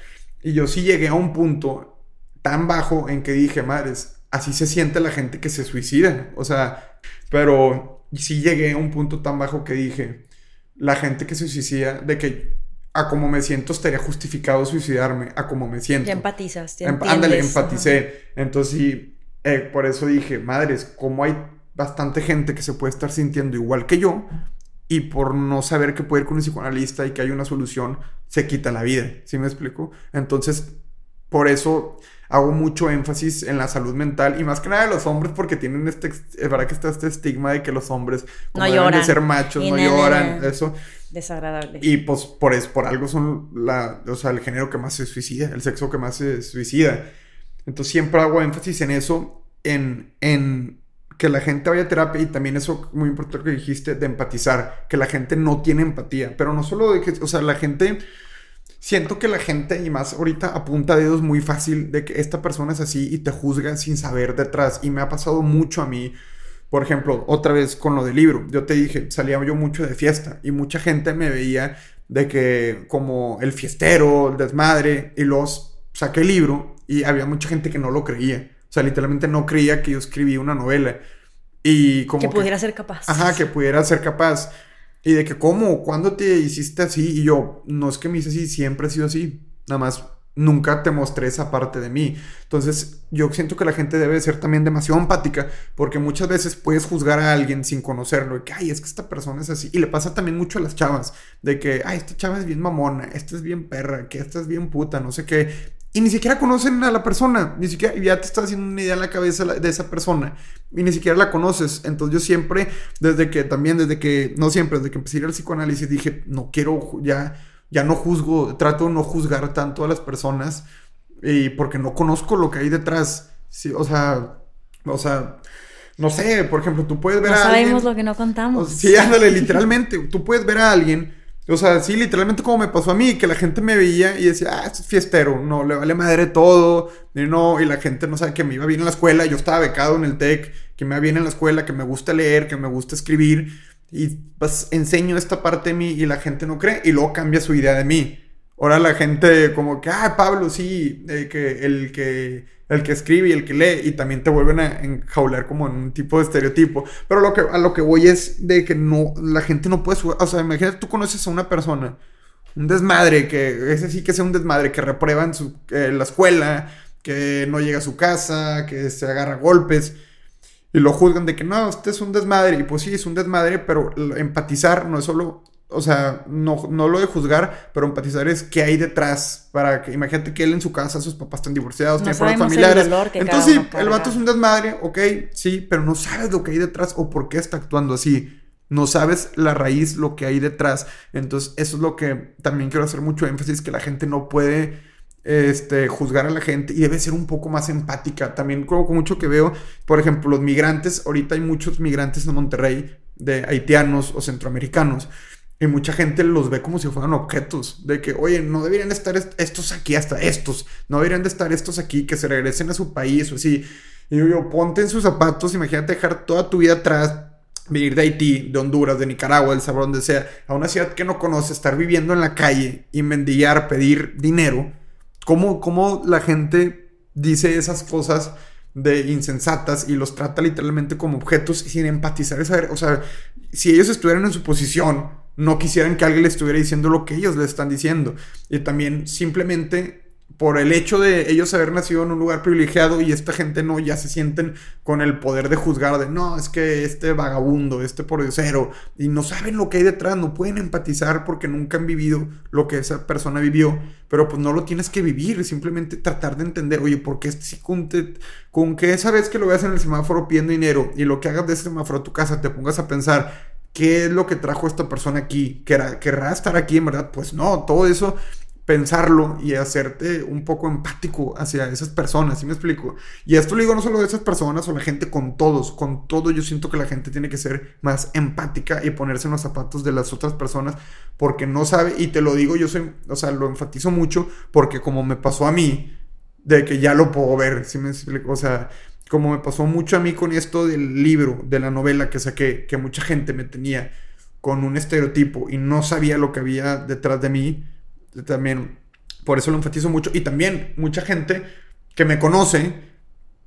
Y yo sí llegué a un punto tan bajo en que dije, madres, así se siente la gente que se suicida, o sea, pero sí llegué a un punto tan bajo que dije, la gente que se suicida, de que a como me siento estaría justificado suicidarme, a como me siento. Ya empatizas, ya Em- entiendes. ándale, Ajá. empaticé. Entonces sí, eh, por eso dije, madres, como hay bastante gente que se puede estar sintiendo igual que yo y por no saber que puede ir con un psicoanalista y que hay una solución, se quita la vida. ¿Sí me explico? Entonces, por eso hago mucho énfasis en la salud mental y más que nada de los hombres porque tienen este, es verdad que está este estigma de que los hombres como No deben de lloran. ser machos, Y no lloran, eso. Desagradable. Y pues por, es, por algo son la, o sea, el género que más se suicida, el sexo que más se suicida. Entonces siempre hago énfasis en eso, en, en que la gente vaya a terapia y también eso muy importante que dijiste de empatizar, que la gente no tiene empatía, pero no solo de que, o sea, la gente, siento que la gente y más ahorita apunta dedos muy fácil de que esta persona es así y te juzga sin saber detrás y me ha pasado mucho a mí. Por ejemplo, otra vez con lo del libro, yo te dije, salía yo mucho de fiesta y mucha gente me veía de que como el fiestero, el desmadre, y los saqué el libro y había mucha gente que no lo creía. O sea, literalmente no creía que yo escribí una novela. Y como que pudiera ser capaz. Ajá, que pudiera ser capaz. Y de que, ¿cómo? ¿Cuándo te hiciste así? Y yo, no es que me hice así, siempre he sido así. Nada más nunca te mostré esa parte de mí. Entonces, yo siento que la gente debe ser también demasiado empática, porque muchas veces puedes juzgar a alguien sin conocerlo, de que, ay, es que esta persona es así. Y le pasa también mucho a las chavas, de que, ay, esta chava es bien mamona, esta es bien perra, que esta es bien puta, no sé qué. Y ni siquiera conocen a la persona, ni siquiera, ya te estás haciendo una idea en la cabeza de esa persona, y ni siquiera la conoces. Entonces yo siempre, desde que, también desde que, no siempre, desde que empecé a ir al psicoanálisis, dije, no quiero ya ya no juzgo, trato de no juzgar tanto a las personas y porque no conozco lo que hay detrás. Sí, o sea, o sea, no sé, por ejemplo, tú puedes ver no a sabemos lo que no contamos. sí, ándale, literalmente, tú puedes ver a alguien, o sea, sí, literalmente como me pasó a mí, que la gente me veía y decía, ah, es fiestero, no, le vale madre todo, y no, y la gente no sabe que me iba bien en la escuela, yo estaba becado en el TEC, que me iba bien en la escuela, que me gusta leer, que me gusta escribir, y pues enseño esta parte de mí y la gente no cree y luego cambia su idea de mí. Ahora la gente como que, ah, Pablo, sí, que el que el que escribe y el que lee y también te vuelven a enjaular como en un tipo de estereotipo. Pero lo que, a lo que voy es de que no, la gente no puede, o sea, imagínate tú conoces a una persona, un desmadre, que ese sí que sea un desmadre, que reprueba en su, eh, la escuela, que no llega a su casa, que se agarra golpes y lo juzgan de que no, usted es un desmadre. Y pues sí, es un desmadre, pero empatizar no es solo, o sea, no, no lo de juzgar, pero empatizar es qué hay detrás. Para que, imagínate que él en su casa, sus papás están divorciados, tiene problemas familiares. Entonces sí, el vato es un desmadre, ok, sí, pero no sabes lo que hay detrás o por qué está actuando así. No sabes la raíz, lo que hay detrás. Entonces, eso es lo que también quiero hacer mucho énfasis, que la gente no puede este, juzgar a la gente y debe ser un poco más empática. También con mucho que veo, por ejemplo, los migrantes, ahorita hay muchos migrantes en Monterrey de haitianos o centroamericanos. Y mucha gente los ve como si fueran objetos. De que, oye, no deberían estar estos aquí, hasta estos. No deberían de estar estos aquí, que se regresen a su país o así. Y yo, ponte en sus zapatos, imagínate dejar toda tu vida atrás, venir de Haití, de Honduras, de Nicaragua, del sabor donde sea, a una ciudad que no conoce, estar viviendo en la calle y mendigar, pedir dinero ¿Cómo, la gente dice esas cosas de insensatas y los trata literalmente como objetos sin empatizar? Esa, o sea, si ellos estuvieran en su posición, no quisieran que alguien les estuviera diciendo lo que ellos le están diciendo. Y también simplemente por el hecho de ellos haber nacido en un lugar privilegiado y esta gente no ya se sienten con el poder de juzgar de no, es que este vagabundo, este cero y no saben lo que hay detrás, no pueden empatizar porque nunca han vivido lo que esa persona vivió, pero pues no lo tienes que vivir, simplemente tratar de entender, oye, ¿por qué este, con, con que esa vez que lo veas en el semáforo pidiendo dinero y lo que hagas de ese semáforo a tu casa te pongas a pensar, ¿qué es lo que trajo esta persona aquí? ¿Querrá, ¿Querrá estar aquí en verdad? Pues no, todo eso pensarlo y hacerte un poco empático hacia esas personas, ¿sí me explico? Y esto lo digo no solo de esas personas o la gente con todos, con todo yo siento que la gente tiene que ser más empática y ponerse en los zapatos de las otras personas porque no sabe, y te lo digo, yo soy, o sea, lo enfatizo mucho porque como me pasó a mí, de que ya lo puedo ver, ¿sí me explico? O sea, como me pasó mucho a mí con esto del libro, de la novela que saqué, que mucha gente me tenía con un estereotipo y no sabía lo que había detrás de mí, también, por eso lo enfatizo mucho. Y también, mucha gente que me conoce.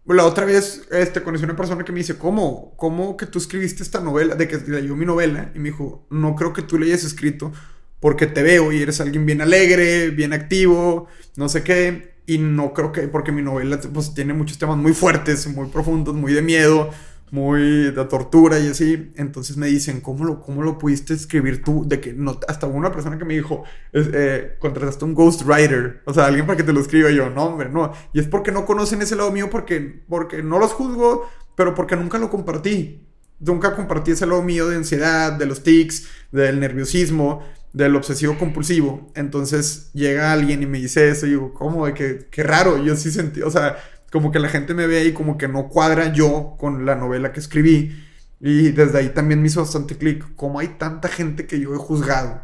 La otra vez este, conocí a una persona que me dice, ¿cómo? ¿Cómo que tú escribiste esta novela? De que leyó mi novela. Y me dijo, no creo que tú le hayas escrito porque te veo y eres alguien bien alegre, bien activo, no sé qué. Y no creo que, porque mi novela pues, tiene muchos temas muy fuertes, muy profundos, muy de miedo, muy de tortura y así. Entonces me dicen, ¿cómo lo, cómo lo pudiste escribir tú? De que no, hasta una persona que me dijo, eh, contrataste un ghostwriter, o sea, alguien para que te lo escriba yo, no, hombre, no. Y es porque no conocen ese lado mío, porque, porque no los juzgo, pero porque nunca lo compartí. Nunca compartí ese lado mío de ansiedad, de los tics, del nerviosismo, del obsesivo compulsivo. Entonces llega alguien y me dice eso y digo, ¿cómo? De qué raro, yo sí sentí, o sea, como que la gente me ve ahí como que no cuadra yo con la novela que escribí. Y desde ahí también me hizo bastante clic. Como hay tanta gente que yo he juzgado,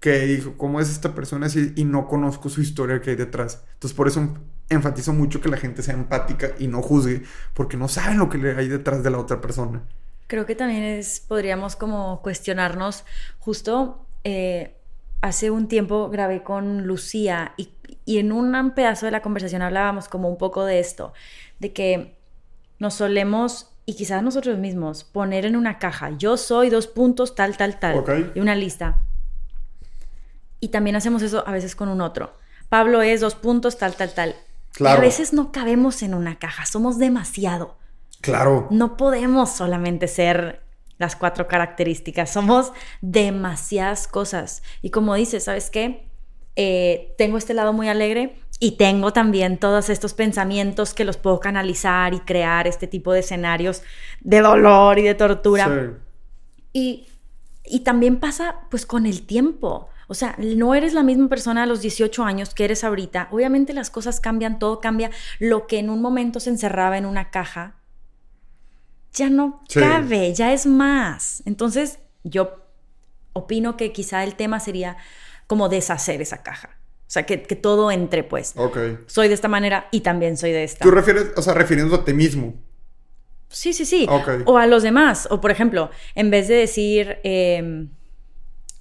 que dijo, ¿cómo es esta persona? Y no conozco su historia que hay detrás. Entonces por eso enfatizo mucho que la gente sea empática y no juzgue, porque no saben lo que hay detrás de la otra persona. Creo que también es, podríamos como cuestionarnos, justo eh, hace un tiempo grabé con Lucía y y en un pedazo de la conversación hablábamos como un poco de esto, de que nos solemos y quizás nosotros mismos poner en una caja, yo soy dos puntos, tal, tal, tal, Ok. y una lista. Y también hacemos eso a veces con un otro. Pablo es dos puntos, tal, tal, tal. Y Claro. a veces no cabemos en una caja, somos demasiado. Claro. No podemos solamente ser las cuatro características, somos demasiadas cosas. Y como dices, ¿sabes qué? Eh, tengo este lado muy alegre y tengo también todos estos pensamientos que los puedo canalizar y crear este tipo de escenarios de dolor y de tortura. Sí. Y, y también pasa pues con el tiempo. O sea, no eres la misma persona a los 18 años que eres ahorita. Obviamente las cosas cambian, todo cambia. Lo que en un momento se encerraba en una caja, ya no Sí. cabe, ya es más. Entonces, yo opino que quizá el tema sería como deshacer esa caja. O sea, que, que todo entre, pues. Ok. Soy de esta manera y también soy de esta. Tú refieres, o sea, refiriéndote a ti mismo. Sí, sí, sí. Ok. O a los demás. O por ejemplo, en vez de decir, eh,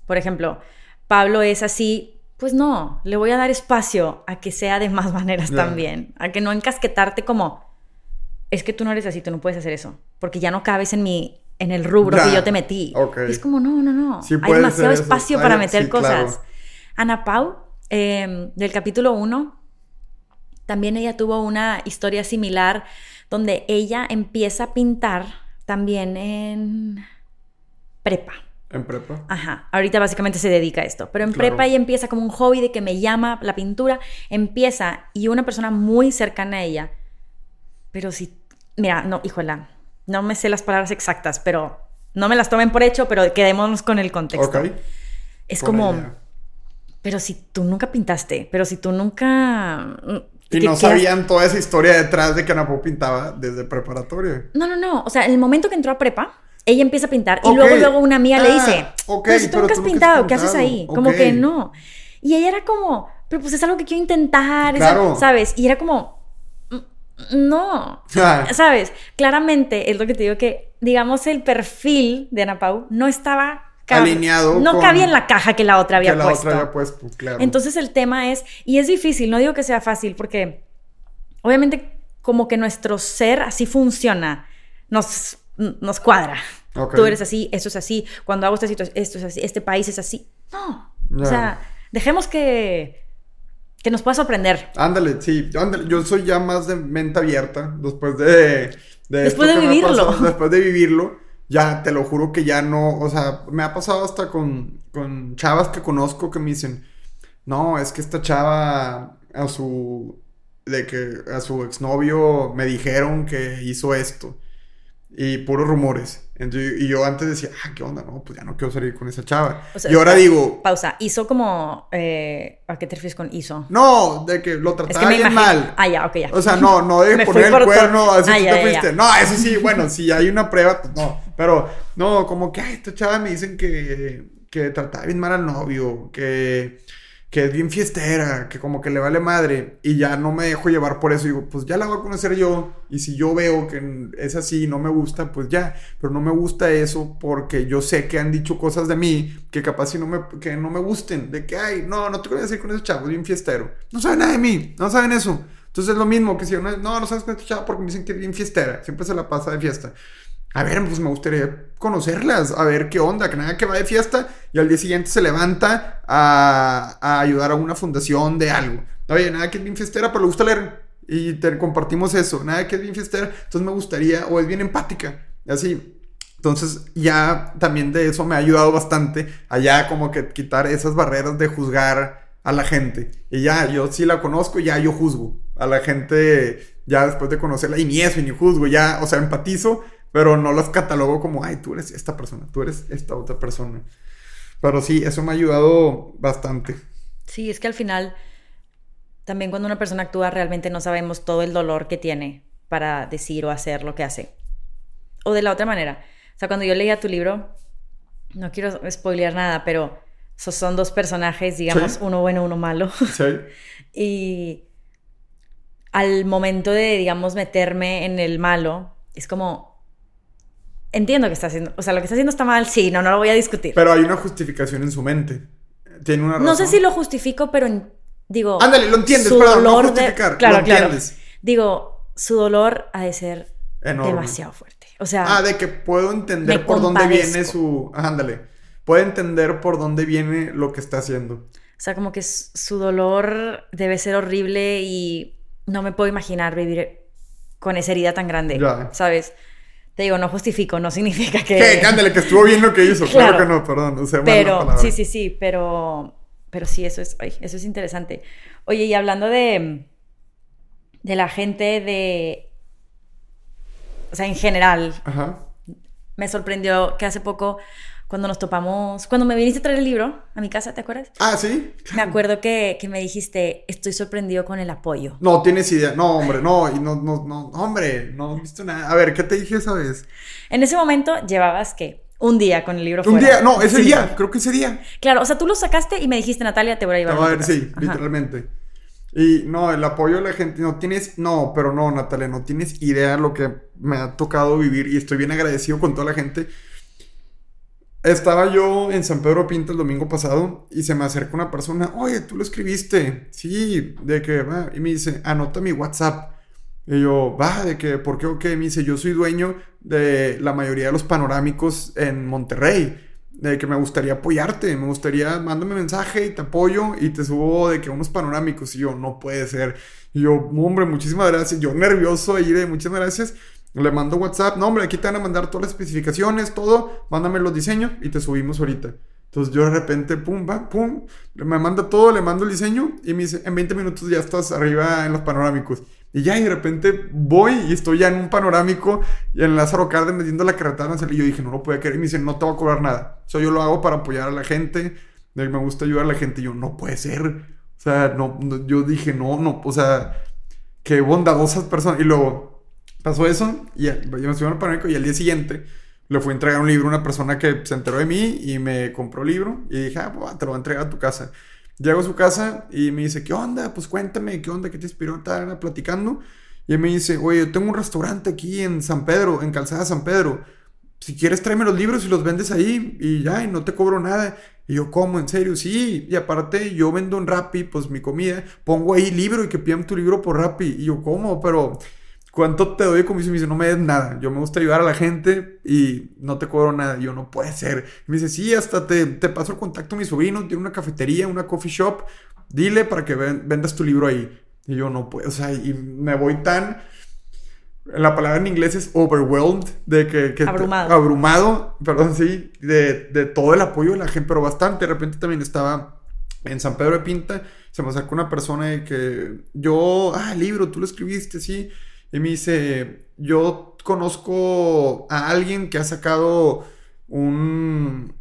por ejemplo, Pablo es así, pues no, le voy a dar espacio a que sea de más maneras también. A que no encasquetarte como, es que tú no eres así, tú no puedes hacer eso. Porque ya no cabes en mi, en el rubro Ya. que yo te metí. Es como, no, no, no. Sí Hay demasiado espacio para meter sí, cosas. claro. Ana Pau, eh, del capítulo 1, también ella tuvo una historia similar donde ella empieza a pintar también en prepa. En prepa. Ajá, ahorita básicamente se dedica a esto, pero en Claro. prepa ella empieza como un hobby de que me llama la pintura, empieza y una persona muy cercana a ella, pero si, mira, no, híjola, no me sé las palabras exactas, pero no me las tomen por hecho, pero quedémonos con el contexto. Ok. Es como, pero si tú nunca pintaste, pero si tú nunca... Y ¿qué- no has- sabían toda esa historia detrás de que Ana Pau pintaba desde preparatoria. No, no, no. O sea, en el momento que entró a prepa, ella empieza a pintar y luego, luego una amiga le Ah, dice, ok, pero si tú pero nunca has pintado, ¿qué haces ahí? Como que no. Y ella era como, pero pues es algo que quiero intentar, Claro. ¿sabes? Y era como, "Mm, no, Ah. ¿sabes? Claramente es lo que te digo que, digamos, el perfil de Ana Pau no estaba... Alineado No con- cabía en la caja que la otra había que la puesto. otra había puesto, claro. Entonces el tema es, y es difícil, no digo que sea fácil, porque obviamente como que nuestro ser así funciona, nos, nos cuadra. Tú eres así, eso es así, cuando hago esta situación, esto es así, este país es así. No, o sea, dejemos que, que nos pueda sorprender. Ándale, sí, ándale. Yo soy ya más de mente abierta después de... de Después de vivirlo. pasado, después de vivirlo, ya te lo juro que ya no... O sea, me ha pasado hasta con, con chavas que conozco que me dicen... No, es que esta chava a su... De que a su exnovio me dijeron que hizo esto. Y puros rumores. Entonces, y yo antes decía, ah, ¿qué onda? No, pues ya no quiero salir con esa chava. O sea, y ahora digo, Pausa, hizo como... eh, ¿A qué te refieres con hizo? no, de que lo Es trataba que me bien imagino... mal. Ah, ya, ok, ya. O sea, no, no de poner el cuerno, así Ah, ya, te ya, fuiste. ya. No, eso sí, bueno, si hay una prueba, pues no. Pero, no, como que, ay, esta chava me dicen que, que trataba bien mal al novio, que, que es bien fiestera, que como que le vale madre. Y ya no me dejo llevar por eso. Digo, pues ya la voy a conocer yo. Y si yo veo que es así y no me gusta, pues ya. Pero no me gusta eso porque yo sé que han dicho cosas de mí que capaz si no me, que no me gusten. De que, ay, no, no te voy a decir con ese chavo, es bien fiestero. No saben nada de mí, no saben eso. Entonces es lo mismo que si uno, no, no sabes con este chavo porque me dicen que es bien fiestera, siempre se la pasa de fiesta. A ver, pues me gustaría conocerlas, a ver qué onda, que nada que va de fiesta y al día siguiente se levanta a, ayudar a una fundación de algo. Oye, nada que es bien fiestera, pero le gusta leer y te compartimos eso. Nada que es bien fiestera, entonces me gustaría, o es bien empática, así. Entonces ya también de eso me ha ayudado bastante a ya como que quitar esas barreras de juzgar a la gente. Y ya, yo sí la conozco, ya yo juzgo a la gente ya después de conocerla y ni eso, ni juzgo, ya, o sea, empatizo, pero no los catalogo como, ay, tú eres esta persona, tú eres esta otra persona. Pero sí, eso me ha ayudado bastante. Sí, es que al final, también cuando una persona actúa, realmente no sabemos todo el dolor que tiene para decir o hacer lo que hace. O de la otra manera. O sea, cuando yo leía tu libro, no quiero spoilear nada, pero esos son dos personajes, digamos, Sí. uno bueno, uno malo. Sí. Y al momento de, digamos, meterme en el malo, es como... Entiendo que está haciendo, o sea, lo que está haciendo está mal, sí, no, no lo voy a discutir. Pero hay una justificación en su mente. Tiene una razón. No sé si lo justifico, pero en- digo. Ándale, lo entiendes, su perdón, no dolor de- justificar, Claro, lo claro. entiendes. Digo, su dolor ha de ser Enorme. demasiado fuerte. O sea. Ah, de que puedo entender por dónde viene su. ándale. Puedo entender por dónde viene lo que está haciendo. O sea, como que su dolor debe ser horrible y no me puedo imaginar vivir con esa herida tan grande. ¿Sabes? Te digo, no justifico, no significa que. ¿Qué? Ándale, que estuvo bien lo que hizo. claro, que no, perdón. O sea, pero, sí, sí, sí, pero. Pero sí, eso es, eso es interesante. Oye, y hablando de. de la gente de. O sea, en general. Ajá. Me sorprendió que hace poco cuando nos topamos, cuando me viniste a traer el libro a mi casa, ¿te acuerdas? Ah, sí. Me acuerdo que, que me dijiste, estoy sorprendido con el apoyo. No, tienes idea. No, hombre, no, y no, no, no, hombre, no he visto nada. A ver, ¿qué te dije esa vez? En ese momento llevabas qué? Un día con el libro Un día, no, ese día, creo que ese día. Claro, o sea, tú lo sacaste y me dijiste, Natalia, te voy a llevar. a ver, sí, literalmente. Y no, el apoyo de la gente, no tienes, no, pero no, Natalia, no tienes idea lo que me ha tocado vivir y estoy bien agradecido con toda la gente estaba yo en San Pedro Pinta el domingo pasado y se me acerca una persona, oye, tú lo escribiste, sí, de que va, y me dice, anota mi WhatsApp. Y yo, va, de que, ¿por qué o qué? Me dice, yo soy dueño de la mayoría de los panorámicos en Monterrey, de que me gustaría apoyarte, me gustaría, mándame mensaje y te apoyo y te subo de que unos panorámicos. Y yo, no puede ser. Y yo, hombre, muchísimas gracias. Yo nervioso ahí de muchísimas gracias. Le mando WhatsApp, no, hombre, aquí te van a mandar todas las especificaciones, todo, mándame los diseños y te subimos ahorita. Entonces yo de repente, pum, va, pum, me manda todo, le mando el diseño y me dice, en 20 minutos ya estás arriba en los panorámicos. Y ya, y de repente voy y estoy ya en un panorámico y en Lázaro Cárdenas metiendo la carretera. Y yo dije, no lo puedo querer. Y me dice, no te va a cobrar nada. O sea, yo lo hago para apoyar a la gente. Me gusta ayudar a la gente. Y yo, no puede ser. O sea, no, yo dije, no, no, o sea, qué bondadosas personas. Y luego, pasó eso y yo me al panorámico y al día siguiente le fui a entregar un libro a una persona que se enteró de mí y me compró el libro y dije, ah, pues, te lo voy a entregar a tu casa. Llego a su casa y me dice, ¿qué onda? Pues cuéntame, ¿qué onda? ¿Qué te inspiró? Estaba platicando. Y él me dice, oye, yo tengo un restaurante aquí en San Pedro, en Calzada San Pedro. Si quieres, tráeme los libros y los vendes ahí y ya, y no te cobro nada. Y yo, ¿cómo? ¿En serio? Sí. Y aparte, yo vendo en Rappi, pues mi comida. Pongo ahí libro y que pidan tu libro por Rappi. Y yo, ¿cómo? Pero ¿cuánto te doy de comisión? Me dice, no me des nada. Yo me gusta ayudar a la gente y no te cobro nada. yo, no puede ser. me dice, sí, hasta te, te paso el contacto a mi sobrino, tiene una cafetería, una coffee shop. Dile para que vendas tu libro ahí. Y yo, no puedo, o sea, y me voy tan... La palabra en inglés es overwhelmed, de que... abrumado. abrumado, perdón, sí, de, de todo el apoyo de la gente, pero bastante. De repente también estaba en San Pedro de Pinta, se me acercó una persona de que yo, ah, el libro, tú lo escribiste, sí. Y me dice, yo conozco a alguien que ha sacado un,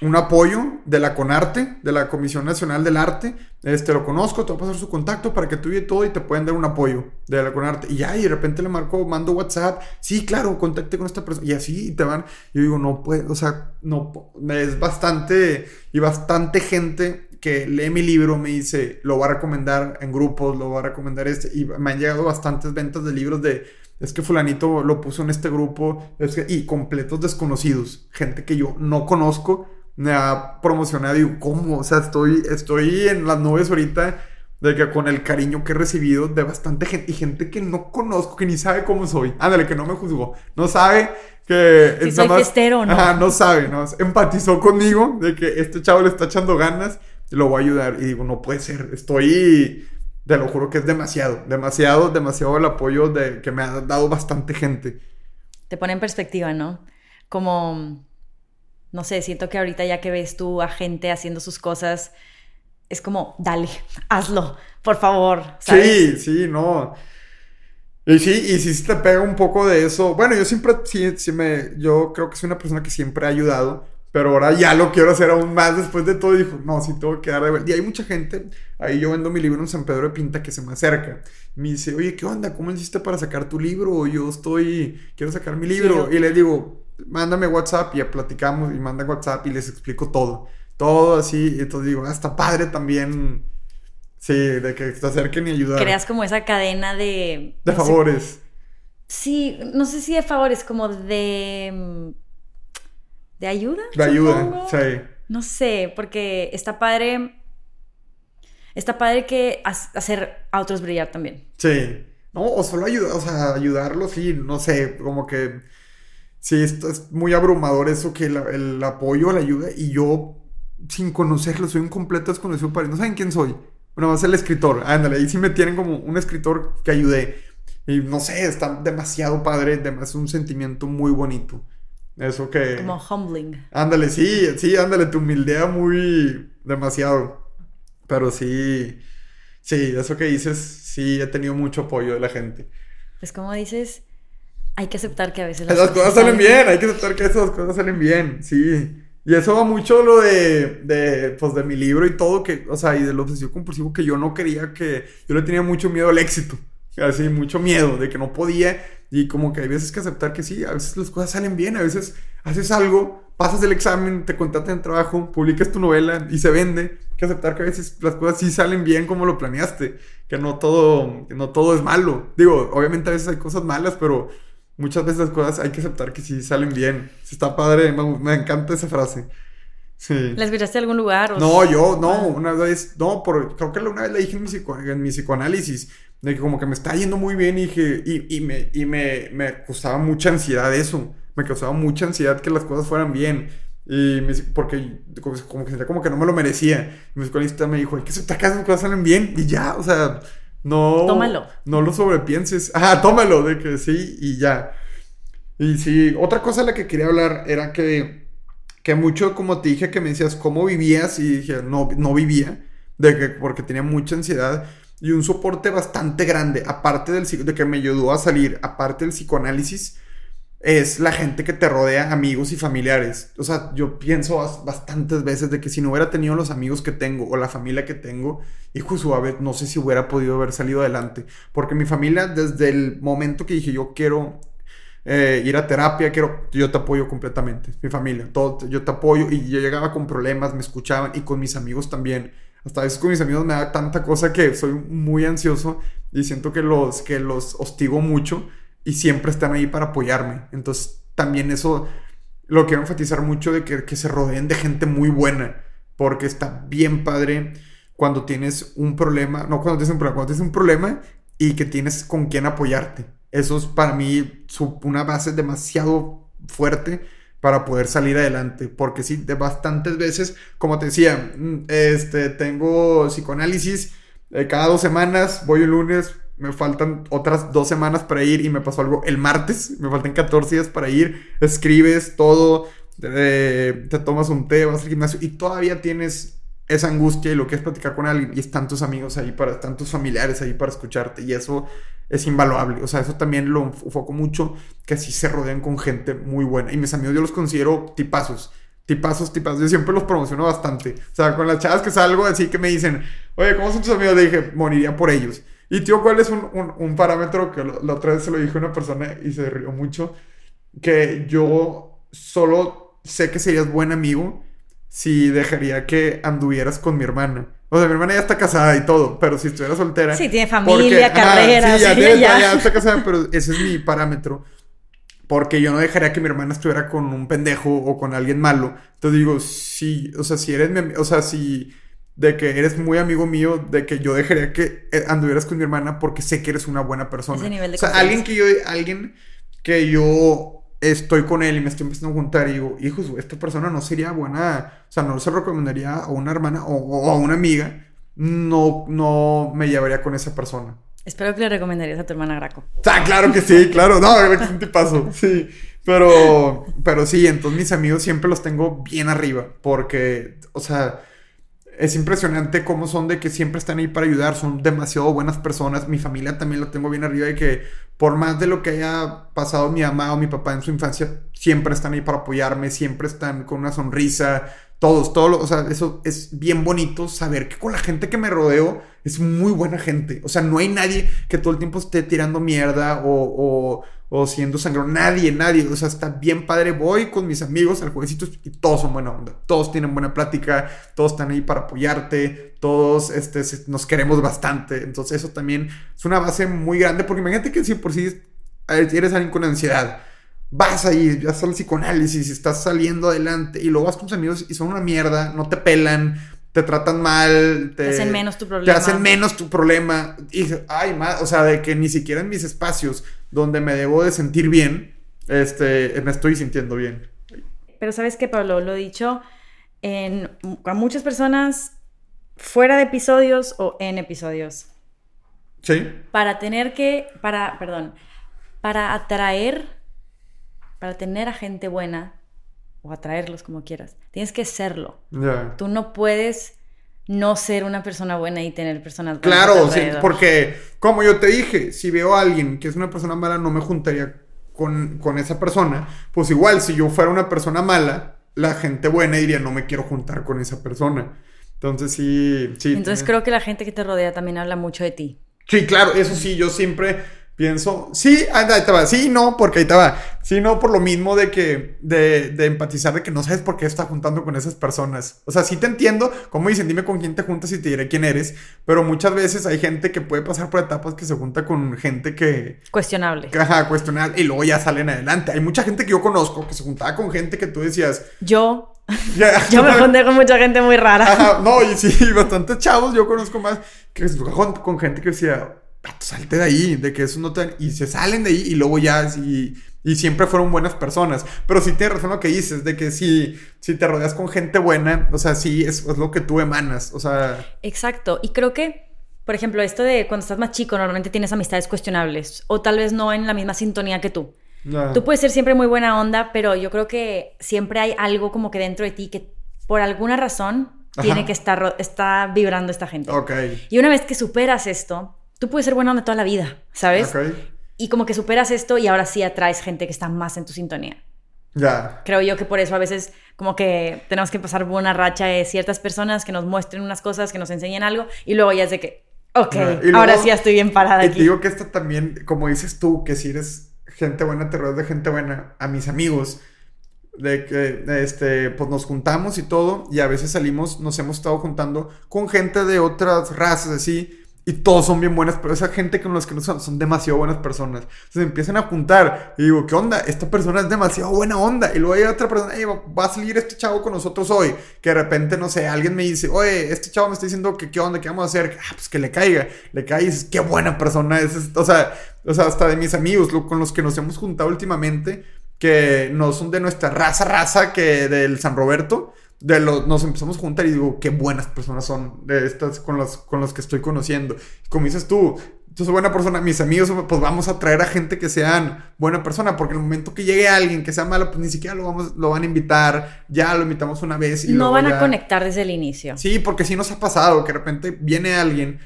un apoyo de la CONARTE, de la Comisión Nacional del Arte. Este, lo conozco, te voy a pasar su contacto para que tú y todo y te pueden dar un apoyo de la CONARTE. Y ya, y de repente le marco, mando WhatsApp. Sí, claro, contacte con esta persona. Y así te van. Yo digo, no puede, o sea, no, es bastante, y bastante gente que lee mi libro me dice, lo va a recomendar en grupos, lo va a recomendar este, y me han llegado bastantes ventas de libros de, es que fulanito lo puso en este grupo, es y completos desconocidos, gente que yo no conozco, me ha promocionado, y ¿cómo? O sea, estoy, estoy en las nubes ahorita de que con el cariño que he recibido de bastante gente y gente que no conozco, que ni sabe cómo soy. Ándale, que no me juzgó. No sabe que... Si soy ¿no? Ajá, no sabe, ¿no? Empatizó conmigo de que este chavo le está echando ganas lo voy a ayudar. Y digo, no puede ser, estoy, te lo juro que es demasiado, demasiado, demasiado el apoyo de, que me ha dado bastante gente. Te pone en perspectiva, ¿no? Como, no sé, siento que ahorita ya que ves tú a gente haciendo sus cosas, es como, dale, hazlo, por favor. Sí, sí, no. Y sí, y sí te pega un poco de eso. Bueno, yo siempre, sí, sí me, yo creo que soy una persona que siempre ha ayudado pero ahora ya lo quiero hacer aún más después de todo. Y dijo, no, sí tengo que dar de vuelta. Y hay mucha gente, ahí yo vendo mi libro en San Pedro de Pinta que se me acerca. Me dice, oye, ¿qué onda? ¿Cómo hiciste para sacar tu libro? Yo estoy, quiero sacar mi libro. Y le digo, mándame WhatsApp y ya platicamos. Y manda WhatsApp y les explico todo. Todo así. Y entonces digo, hasta ah, padre también. Sí, de que te acerquen y ayudar. Creas como esa cadena de... De favores. Sí, no sé si de favores, como de de ayuda. De ayuda, sí. No sé, porque está padre. Está padre que hacer a otros brillar también. Sí. No, o solo ayudar, o sea, ayudarlos, sí, no sé, como que. sí, esto es muy abrumador eso que el, el apoyo, la ayuda, y yo, sin conocerlo, soy un completo desconocido para no saben quién soy. Bueno, va a ser el escritor, ándale, ahí sí me tienen como un escritor que ayudé. Y no sé, está demasiado padre, es un sentimiento muy bonito. Eso que... Como humbling. Ándale, sí, sí, ándale, tu humildad muy... demasiado. Pero sí, sí, eso que dices, sí, he tenido mucho apoyo de la gente. Pues como dices, hay que aceptar que a veces las, cosas, salen bien, hay que aceptar que esas cosas salen bien, sí. Y eso va mucho lo de, de, pues, de mi libro y todo, que, o sea, y del obsesivo compulsivo, que yo no quería que, yo le tenía mucho miedo al éxito, así, mucho miedo de que no podía, y como que hay veces que aceptar que sí, a veces las cosas salen bien, a veces haces algo, pasas el examen, te contratan en trabajo, publicas tu novela y se vende, hay que aceptar que a veces las cosas sí salen bien como lo planeaste, que no todo, que no todo es malo, digo, obviamente a veces hay cosas malas, pero muchas veces las cosas hay que aceptar que sí salen bien. Está padre, me, encanta esa frase. Sí. ¿La escuchaste algún lugar? no, yo, no, ah. una vez, no, por, creo que una vez la dije en mi, en mi psicoanálisis, de que como que me está yendo muy bien y, dije, y, y, me, y me, me causaba mucha ansiedad eso, me causaba mucha ansiedad que las cosas fueran bien. Y me, porque como, que sentía como que no me lo merecía. Y mi psicoanalista me dijo, hay que aceptar que las cosas salen bien y ya, o sea, no. Tómalo. No lo sobrepienses. Ah, tómalo, de que sí y ya. Y sí, otra cosa de la que quería hablar era que, que mucho, como te dije, que me decías cómo vivías y dije, no, no vivía, de que, porque tenía mucha ansiedad y un soporte bastante grande, aparte del, de que me ayudó a salir, aparte del psicoanálisis es la gente que te rodea, amigos y familiares. O sea, yo pienso bastantes veces de que si no hubiera tenido los amigos que tengo o la familia que tengo, hijo suave, no sé si hubiera podido haber salido adelante. Porque mi familia, desde el momento que dije yo quiero eh, ir a terapia, quiero, yo te apoyo completamente. Mi familia, todo, yo te apoyo y yo llegaba con problemas, me escuchaban y con mis amigos también. Hasta a veces con mis amigos me da tanta cosa que soy muy ansioso y siento que los, que los hostigo mucho y siempre están ahí para apoyarme. Entonces, también eso lo quiero enfatizar mucho de que, se rodeen de gente muy buena, porque está bien padre cuando tienes un problema, no cuando tienes un problema, cuando tienes un problema y que tienes con quién apoyarte. Eso es para mí una base demasiado fuerte para poder salir adelante. Porque sí, de bastantes veces, como te decía, mm, este, tengo psicoanálisis eh, cada dos semanas, voy el lunes, me faltan otras dos semanas para ir y me pasó algo el martes, me faltan 14 días para ir, escribes todo, te tomas un té, vas al gimnasio y todavía tienes esa angustia y lo que es platicar con alguien y están tus amigos ahí para, están tus familiares ahí para escucharte y eso es invaluable, o sea, eso también lo enfoco mucho, que así se rodean con gente muy buena y mis amigos yo los considero tipazos. Tipazos, tipazos. Yo siempre los promociono bastante. O sea, con las chavas que salgo así que me dicen, oye, ¿cómo son tus amigos? Le dije, moriría por ellos. Y tío, ¿cuál es un, parámetro que la otra vez se lo dije a una persona y se rió mucho? Que yo solo sé que serías buen amigo si dejaría que anduvieras con mi hermana. O sea, mi hermana ya está casada y todo, pero si estuviera soltera. Sí, tiene familia, carrera. sí, ya, tiene, ya. está casada, pero ese es mi parámetro. Porque yo no dejaría que mi hermana estuviera con un pendejo o con alguien malo. Entonces digo, sí, o sea, si eres mi o sea, si de que eres muy amigo mío, de que yo dejaría que eh, anduvieras con mi hermana porque sé que eres una buena persona. o sea, alguien que yo, alguien que yo estoy con él y me estoy empezando a juntar y digo, hijos, esta persona no sería buena, o sea, no se recomendaría a una hermana o, a una amiga, no, no me llevaría con esa persona. Espero que le recomendarías a tu hermana Graco. Ah, claro que sí, claro, no, es un tipazo, sí. Pero, pero sí, entonces mis amigos siempre los tengo bien arriba, porque, o sea, es impresionante cómo son de que siempre están ahí para ayudar, son demasiado buenas personas. Mi familia también lo tengo bien arriba de que por más de lo que haya pasado mi mamá o mi papá en su infancia, siempre están ahí para apoyarme, siempre están con una sonrisa, todos, todos, o sea, eso es bien bonito saber que con la gente que me rodeo es muy buena gente. O sea, no hay nadie que todo el tiempo esté tirando mierda o, o, siendo sangrón. Nadie, nadie. O sea, está bien padre. Voy con mis amigos al jueguecito y todos son buena onda. Todos tienen buena plática, todos están ahí para apoyarte, todos este, nos queremos bastante. Entonces, eso también es una base muy grande porque imagínate que si por sí eres alguien con ansiedad vas ahí, ya al psicoanálisis, estás saliendo adelante y luego vas con tus amigos y son una mierda, no te pelan, te tratan mal, te, hacen menos tu problema. Te hacen menos tu problema. Y ay, más, o sea, de que ni siquiera en mis espacios donde me debo de sentir bien, este, me estoy sintiendo bien. Pero sabes qué, Pablo, lo he dicho en, a muchas personas fuera de episodios o en episodios. Sí. Para tener que, para, perdón, para atraer, para tener a gente buena, o atraerlos como quieras, tienes que serlo. Tú no puedes no ser una persona buena y tener personas buenas. Claro, sí, porque como yo te dije, si veo a alguien que es una persona mala, no me juntaría con, con esa persona. Pues igual, si yo fuera una persona mala, la gente buena diría, no me quiero juntar con esa persona. Entonces sí, sí. Entonces creo que la gente que te rodea también habla mucho de ti. Sí, claro, eso sí, yo siempre pienso, sí, anda, ahí te va, sí, no, porque ahí te va, sí, no, por lo mismo de que, de, de empatizar, de que no sabes por qué estás juntando con esas personas. O sea, sí te entiendo, como dicen, dime con quién te juntas y te diré quién eres, pero muchas veces hay gente que puede pasar por etapas que se junta con gente que, Cuestionable. que ajá, cuestionar y luego ya salen adelante. Hay mucha gente que yo conozco que se juntaba con gente que tú decías, Yo, yo me junté con mucha gente muy rara. Ajá, no, y sí, bastantes chavos, yo conozco más que se con, con gente que decía, "Vato, salte de ahí, de que eso no te... Y se salen de ahí y luego ya, sí, y siempre fueron buenas personas. Pero sí tienes razón lo que dices, de que si, si te rodeas con gente buena, o sea, sí, es, es lo que tú emanas, o sea... Exacto. Y creo que, por ejemplo, esto de cuando estás más chico, normalmente tienes amistades cuestionables o tal vez no en la misma sintonía que tú. Tú puedes ser siempre muy buena onda, pero yo creo que siempre hay algo como que dentro de ti que por alguna razón Ajá. tiene que estar, está vibrando esta gente. Y una vez que superas esto, tú puedes ser buena onda toda la vida, ¿sabes? Ok. Y como que superas esto y ahora sí atraes gente que está más en tu sintonía. Ya. Creo yo que por eso a veces como que tenemos que pasar una racha de ciertas personas que nos muestren unas cosas, que nos enseñen algo y luego ya es de que, ok, luego- ahora sí ya estoy bien parada Y te aquí. digo que esto también, como dices tú, que si eres gente buena, te rodeas de gente buena, a mis amigos, de que, este, pues nos juntamos y todo, y a veces salimos, nos hemos estado juntando con gente de otras razas, así, y todos son bien buenas, pero esa gente con los que no son, son demasiado buenas personas. Entonces empiezan a juntar, y digo, ¿qué onda? Esta persona es demasiado buena onda, y luego hay otra persona, "Ey, va a salir este chavo con nosotros hoy, que de repente, no sé, alguien me dice, oye, este chavo me está diciendo que qué onda, qué vamos a hacer, ah, pues que le caiga, le cae y dices, qué buena persona es- o sea, o sea, hasta de mis amigos, lo- con los que nos hemos juntado últimamente, que no son de nuestra raza, raza, que del San Roberto, de los, nos empezamos a juntar y digo, qué buenas personas son de estas con los, con los que estoy conociendo. Como dices tú, yo soy buena persona, mis amigos, pues vamos a traer a gente que sean buena persona, porque el momento que llegue alguien que sea malo, pues ni siquiera lo, vamos, lo van a invitar, ya lo invitamos una vez y no van a ya- conectar desde el inicio. Sí, porque sí nos ha pasado que de repente viene alguien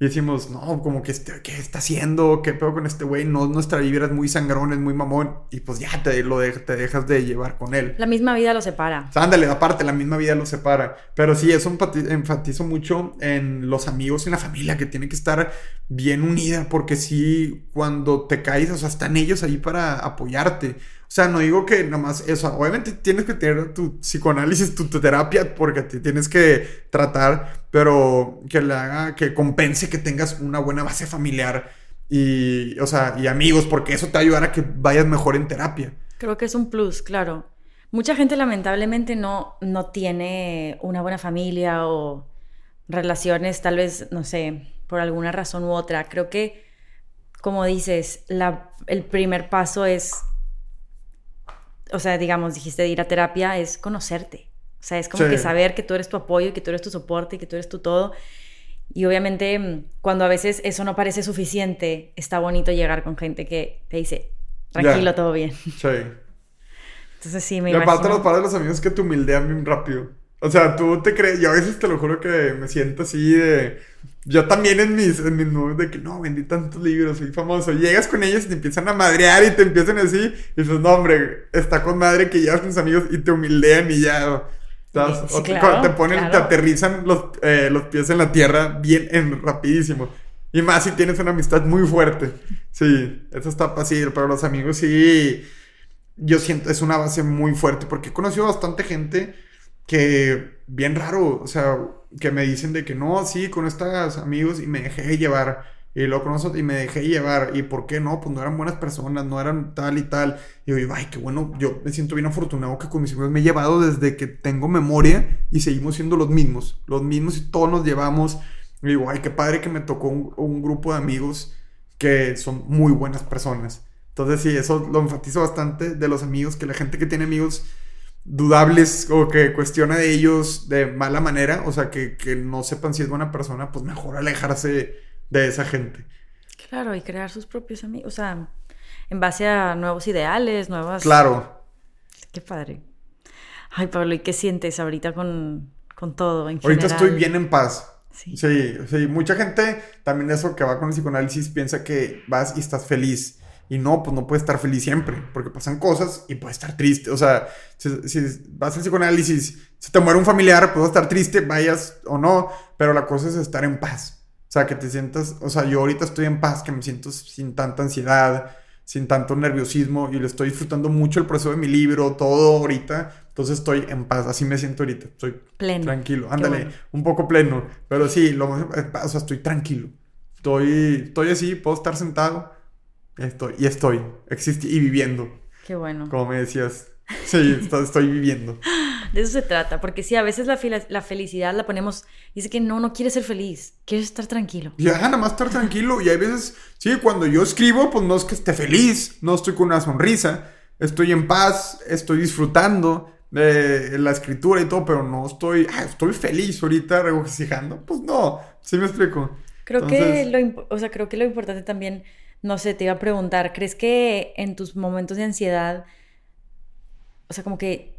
y decimos, no, como que, este, ¿qué está haciendo? ¿Qué pedo con este güey? No, nuestra vibra es muy sangrón, es muy mamón. Y pues ya te, lo de- te dejas de llevar con él. La misma vida lo separa. O sea, ándale, aparte, la misma vida los separa. Pero sí, eso enfatizo mucho en los amigos y en la familia, que tiene que estar bien unida, porque sí, cuando te caes, o sea, están ellos ahí para apoyarte. O sea, no digo que nada más eso, obviamente tienes que tener tu psicoanálisis, tu, tu terapia, porque te tienes que tratar, pero que le haga, que compense que tengas una buena base familiar y, o sea, y amigos, porque eso te va a ayudar a que vayas mejor en terapia. Creo que es un plus, claro. Mucha gente lamentablemente no, no tiene una buena familia o relaciones, tal vez, no sé, por alguna razón u otra. Creo que, como dices, la, el primer paso es, o sea, digamos, dijiste de ir a terapia, es conocerte. O sea, es como Sí. que saber que tú eres tu apoyo, que tú eres tu soporte, que tú eres tu todo. Y obviamente mm, cuando a veces eso no parece suficiente, está bonito llegar con gente que te dice, tranquilo, todo bien. Sí. Entonces sí, me Y aparte los padres de los amigos que te humildean bien rápido. O sea, tú te crees, yo a veces te lo juro que me siento así de... Yo también en mis, en mis nubes de que no, vendí tantos libros, soy famoso. Llegas con ellos y te empiezan a madrear y te empiezan así. Y dices, no, hombre, está con madre que llevas con tus amigos y te humildean y ya... ¿sabes? Sí, O te- claro, te ponen, te aterrizan los, eh, los pies en la tierra bien en, rapidísimo. Y más si tienes una amistad muy fuerte. Sí, eso está fácil, pero los amigos sí yo siento, es una base muy fuerte porque he conocido bastante gente que, bien raro, o sea, que me dicen de que no, sí, con estos amigos y me dejé llevar. Y luego con nosotros y me dejé llevar. ¿Y por qué no? Pues no eran buenas personas, no eran tal y tal. Y yo ay, qué bueno, yo me siento bien afortunado que con mis amigos me he llevado desde que tengo memoria y seguimos siendo los mismos. Los mismos y todos nos llevamos. Y digo, ay, qué padre que me tocó un, un grupo de amigos que son muy buenas personas. Entonces sí, eso lo enfatizo bastante de los amigos, que la gente que tiene amigos dudables o que cuestiona de ellos de mala manera, o sea, que, que no sepan si es buena persona, pues mejor alejarse de esa gente. Claro, y crear sus propios amigos, o sea, en base a nuevos ideales, nuevas... Claro. Qué padre. Ay, Pablo, ¿y qué sientes ahorita con, con todo en Ahorita estoy bien en paz. Sí. sí. sí, mucha gente también eso que va con el psicoanálisis piensa que vas y estás feliz. Y no, pues no puedes estar feliz siempre, porque pasan cosas y puedes estar triste. O sea, si, si vas al psicoanálisis, si te muere un familiar, puedes estar triste, vayas o no, pero la cosa es estar en paz. O sea, que te sientas, o sea, yo ahorita estoy en paz, que me siento sin tanta ansiedad, sin tanto nerviosismo y le estoy disfrutando mucho el proceso de mi libro, todo ahorita. Entonces estoy en paz, así me siento ahorita. Estoy pleno. Tranquilo, ándale, un poco pleno. Pero sí, lo, o sea, estoy tranquilo. Estoy, estoy así, puedo estar sentado. Estoy, y estoy, existe y viviendo. Qué bueno. Como me decías. Sí, estoy viviendo. De eso se trata, porque sí, a veces la, la, felicidad la ponemos, dice que no, no quieres ser feliz, quieres estar tranquilo. Ya, nada más estar tranquilo. Y hay veces, sí, cuando yo escribo, pues no es que esté feliz, no estoy con una sonrisa, estoy en paz, estoy disfrutando de la escritura y todo, pero no estoy, estoy feliz ahorita regocijando. Pues no, sí me explico. Creo que lo, o sea, creo que lo importante también, no sé, te iba a preguntar, ¿crees que en tus momentos de ansiedad, o sea, como que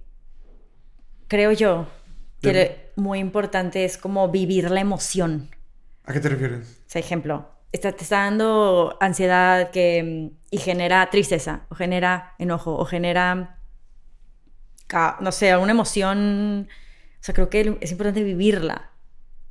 creo yo que muy importante es como vivir la emoción. ¿A qué te refieres? O sea, ejemplo, está, te está dando ansiedad que, y genera tristeza, o genera enojo, o genera, no sé, una emoción. O sea, creo que es importante vivirla.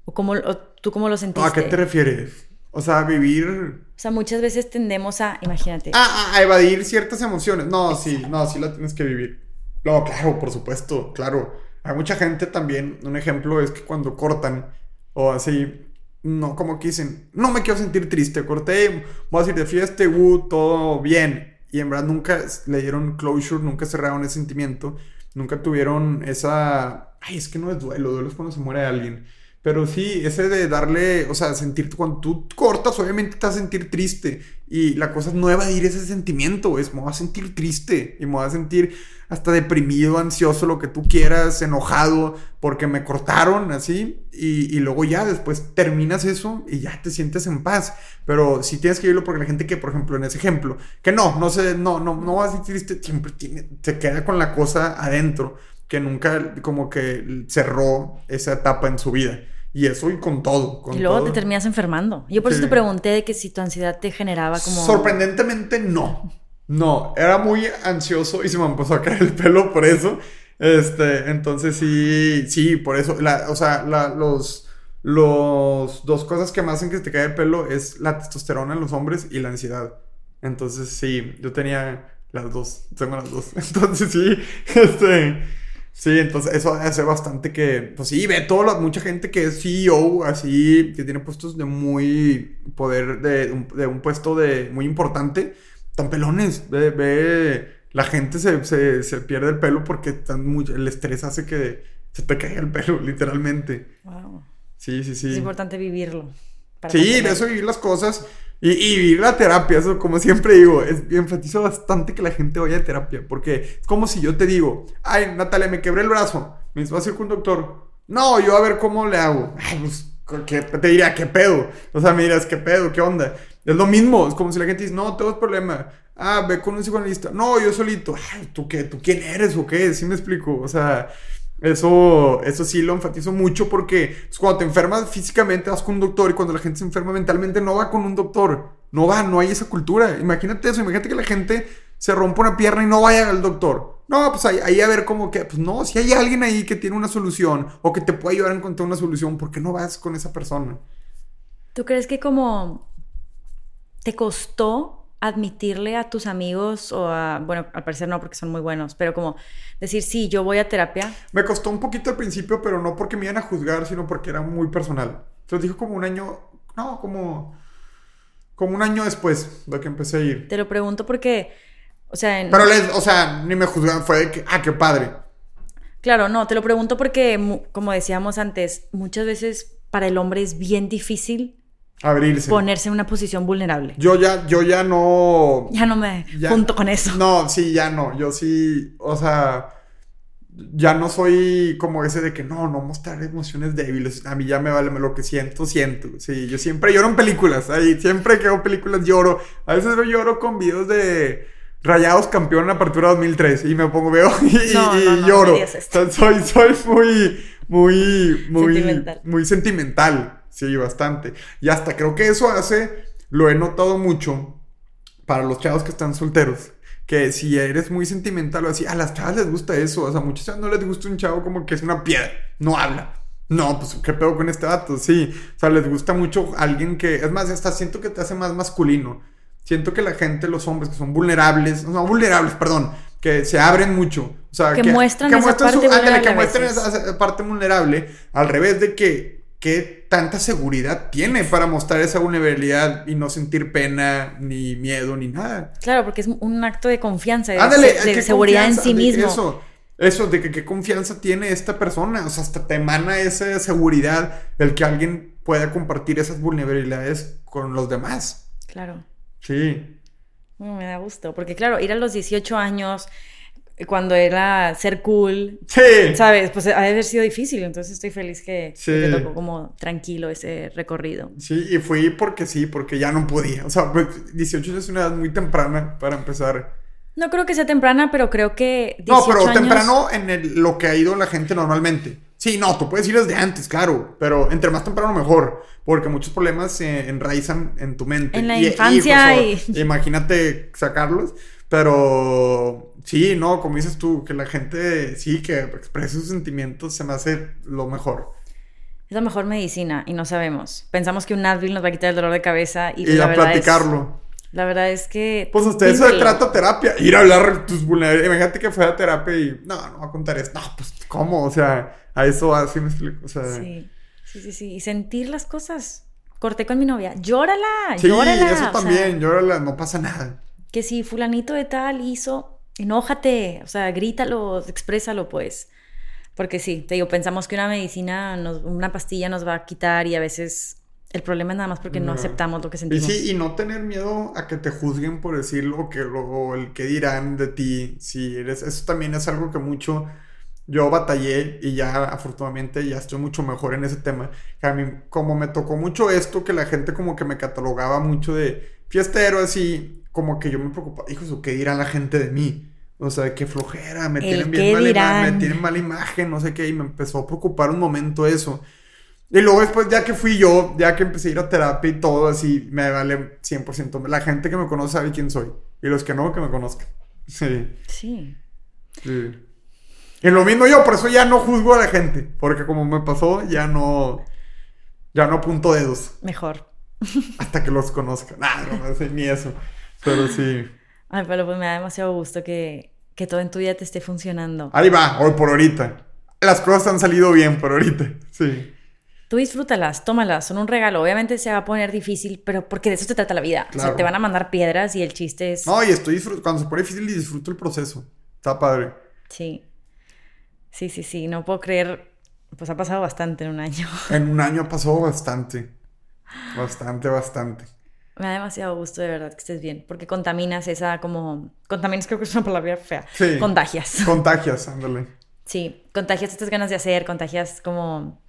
¿O, cómo, tú cómo lo sentiste? ¿A qué te refieres? O sea, vivir... O sea, muchas veces tendemos a, imagínate. Ah, a evadir ciertas emociones. No, sí, no, sí la tienes que vivir. No, claro, por supuesto, claro. Hay mucha gente también, un ejemplo es que cuando cortan o así, no, como que dicen, no me quiero sentir triste, corté, voy a decir de fiesta, uh, todo bien. Y en verdad nunca le dieron closure, nunca cerraron ese sentimiento, nunca tuvieron esa... Ay, es que no es duelo, duelo es cuando se muere alguien. Pero sí, ese de darle, o sea, sentir, cuando tú cortas, obviamente te vas a sentir triste. Y la cosa es no evadir ese sentimiento, es, me voy a sentir triste y me voy a sentir hasta deprimido, ansioso, lo que tú quieras, enojado, porque me cortaron, así. Y, luego ya después terminas eso y ya te sientes en paz. Pero si tienes que vivirlo porque la gente que, por ejemplo, en ese ejemplo, que no, no sé, no, no, no va a sentir triste, siempre tiene, se queda con la cosa adentro, que nunca como que cerró esa etapa en su vida. Y eso y con todo. y luego te terminas enfermando. Yo por eso te pregunté de que si tu ansiedad te generaba como... Sorprendentemente no. No, era muy ansioso y se me empezó a caer el pelo por eso. Este, entonces sí, sí, por eso. La, o sea, la, los, los dos cosas que más hacen que te caiga el pelo es la testosterona en los hombres y la ansiedad. Entonces sí, yo tenía las dos, tengo las dos. Entonces sí, este... Sí, entonces eso hace bastante que, pues sí, ve toda mucha gente que es CEO, así, que tiene puestos de muy poder, de un, de un puesto de muy importante, tan pelones, ve, ve la gente se, se, se, pierde el pelo porque tan muy, el estrés hace que se te caiga el pelo, literalmente. Wow. Sí, sí, sí. Es importante vivirlo. sí, de eso vivir las cosas. Y, y vivir la terapia, eso como siempre digo, es, enfatizo bastante que la gente vaya a terapia, porque es como si yo te digo, ay, Natalia, me quebré el brazo, me vas a ir con un doctor. No, yo a ver cómo le hago. Ay, pues, ¿qué? te diría, ¿qué pedo? O sea, me dirás, ¿qué pedo? ¿Qué onda? Es lo mismo, es como si la gente dice, no, tengo problema. Ah, ve con un psicoanalista. No, yo solito. Ay, ¿tú qué? ¿Tú quién eres o qué? Sí me explico. O sea, eso, eso sí lo enfatizo mucho porque pues, cuando te enfermas físicamente vas con un doctor y cuando la gente se enferma mentalmente no va con un doctor. No va, no hay esa cultura. Imagínate eso, imagínate que la gente se rompa una pierna y no vaya al doctor. No, pues ahí, a ver cómo que, pues no, si hay alguien ahí que tiene una solución o que te puede ayudar a encontrar una solución, ¿por qué no vas con esa persona? ¿Tú crees que como te costó admitirle a tus amigos o a, bueno, al parecer no porque son muy buenos, pero como decir, sí, yo voy a terapia? Me costó un poquito al principio, pero no porque me iban a juzgar, sino porque era muy personal. Entonces dijo como un año, no, como, como un año después de que empecé a ir. Te lo pregunto porque, o sea... Pero les, o sea, ni me juzgaron, fue de que, ah, qué padre. Claro, no, te lo pregunto porque, como decíamos antes, muchas veces para el hombre es bien difícil Abrirse. ponerse en una posición vulnerable. Yo ya, yo ya no. Ya no me Ya- junto con eso. No, sí, ya no. Yo sí, o sea, ya no soy como ese de que no, no mostrar emociones débiles. A mí ya me vale lo que siento, siento. Sí, yo siempre lloro en películas. Ahí, siempre que hago películas lloro. A veces yo lloro con videos de Rayados campeón en apertura 2003 y me pongo, veo y, No, y no, lloro. esto. O sea, soy, soy muy, muy, muy Sentimental. muy sentimental. Sí, bastante. Y hasta creo que eso hace, lo he notado mucho para los chavos que están solteros. Que si eres muy sentimental o así, a las chavas les gusta eso. O sea, a muchas chavas no les gusta un chavo como que es una piedra, no habla. No, pues qué pedo con este vato, sí. O sea, les gusta mucho alguien que, es más, hasta siento que te hace más masculino. Siento que la gente, los hombres que son vulnerables, no vulnerables, perdón, que se abren mucho. O sea, Que muestran esa parte ándale, vulnerable que muestran esa, parte vulnerable, al revés de que qué tanta seguridad tiene para mostrar esa vulnerabilidad y no sentir pena, ni miedo, ni nada. Claro, porque es un acto de confianza, de, Ándale, seguridad en sí mismo. Eso, eso, de que qué confianza tiene esta persona. O sea, hasta te emana esa seguridad el que alguien pueda compartir esas vulnerabilidades con los demás. Claro. Sí. Me da gusto, porque claro, ir a los 18 años, cuando era ser cool, Sí. ¿sabes? Pues ha de haber sido difícil, entonces estoy feliz que, que Sí. te tocó como tranquilo ese recorrido. Sí, y fui porque sí, porque ya no podía. O sea, pues 18 es una edad muy temprana para empezar. No creo que sea temprana, pero creo que 18 No, pero años- temprano en el- lo que ha ido la gente normalmente. Sí, no, tú puedes ir desde antes, claro, pero entre más temprano mejor, porque muchos problemas se enraizan en tu mente. En la Y- infancia hijos, o- Imagínate sacarlos, pero sí, no, como dices tú, que la gente sí, que exprese sus sentimientos se me hace lo mejor. Es la mejor medicina y no sabemos. Pensamos que un Advil nos va a quitar el dolor de cabeza y, Y, la a verdad platicarlo. Es, la verdad es que... Pues hasta eso de trata terapia. Ir a hablar tus vulnerabilidades. Imagínate que fue a terapia y no, no va a contar esto. No, pues, ¿cómo? O sea, a eso así me explico. O sea, sí, Sí, sí, sí, sí. Y sentir las cosas. Corté con mi novia. Llórala, llórala. eso o sea, también. Llórala, no pasa nada. que si fulanito de tal hizo, enójate, o sea, grítalo, exprésalo, pues. Porque sí, te digo, pensamos que una medicina, nos- una pastilla nos va a quitar y a veces el problema es nada más porque no, No. aceptamos lo que Y sentimos. sí, y no tener miedo a que te juzguen por decirlo o que lo- o el que dirán de ti. Si eres, eso también es algo que mucho yo batallé y ya afortunadamente ya estoy mucho mejor en ese tema. Que a mí, como me tocó mucho esto, que la gente como que me catalogaba mucho de fiestero así, como que yo me preocupaba, hijos, ¿qué dirán la gente de mí? O sea, qué flojera, me tienen bien mala ima- dirán. me tienen mala imagen, no sé qué, y me empezó a preocupar un momento eso. Y luego después, ya que fui yo, ya que empecé a ir a terapia y todo, así, me vale 100%. La gente que me conoce sabe quién soy. Y los que no, que me conozcan. Sí, Sí. sí. Y lo mismo yo, por eso ya no juzgo a la gente. Porque como me pasó, ya no... Ya no apunto dedos. Mejor. Hasta que los conozca. Nah, no me sé ni eso. Pero sí. Ay, pero pues me da demasiado gusto que, que todo en tu vida te esté funcionando. Ahí va, hoy por ahorita. Las cosas han salido bien por ahorita. Sí. Tú disfrútalas, tómalas, son un regalo. Obviamente se va a poner difícil, pero porque de eso se trata la vida. O sea, Claro. te van a mandar piedras y el chiste es... No, y estoy disfrutando. Cuando se pone difícil, disfruto el proceso. Está padre. Sí. Sí, sí, sí. No puedo creer. Pues ha pasado bastante en un año. En un año pasó bastante. Bastante, bastante. Me da demasiado gusto de verdad que estés bien. Porque contaminas esa como... Contaminas creo que es una palabra fea. Sí. Contagias. Contagias, ándale. Sí, contagias estas ganas de hacer, contagias como...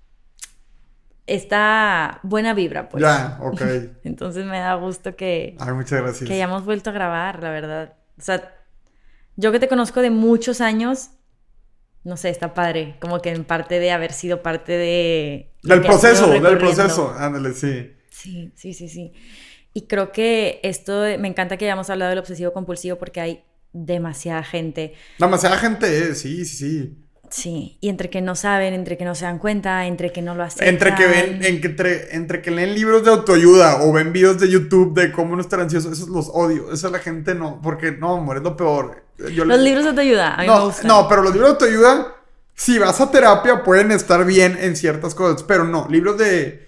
Esta buena vibra, pues. Ya, ok. Entonces me da gusto que, Ay, muchas gracias. que hayamos vuelto a grabar, la verdad. O sea, yo que te conozco de muchos años, no sé, está padre. Como que en parte de haber sido parte de... Del proceso, del proceso. Ándale, sí. Sí, sí, sí, sí. Y creo que esto, me encanta que hayamos hablado del obsesivo compulsivo porque hay demasiada gente. Demasiada gente, eh, sí, sí, sí. Sí, y entre que no saben, entre que no se dan cuenta, entre que no lo hacen. Entre que ven, entre, entre que leen libros de autoayuda o ven videos de YouTube de cómo no estar ansioso, esos los odio. Eso la gente no, porque no, amor, es lo peor. Yo Los le- libros de autoayuda, a mí me no, gustan. no, pero los libros de autoayuda, si vas a terapia, pueden estar bien en ciertas cosas, pero no, libros de...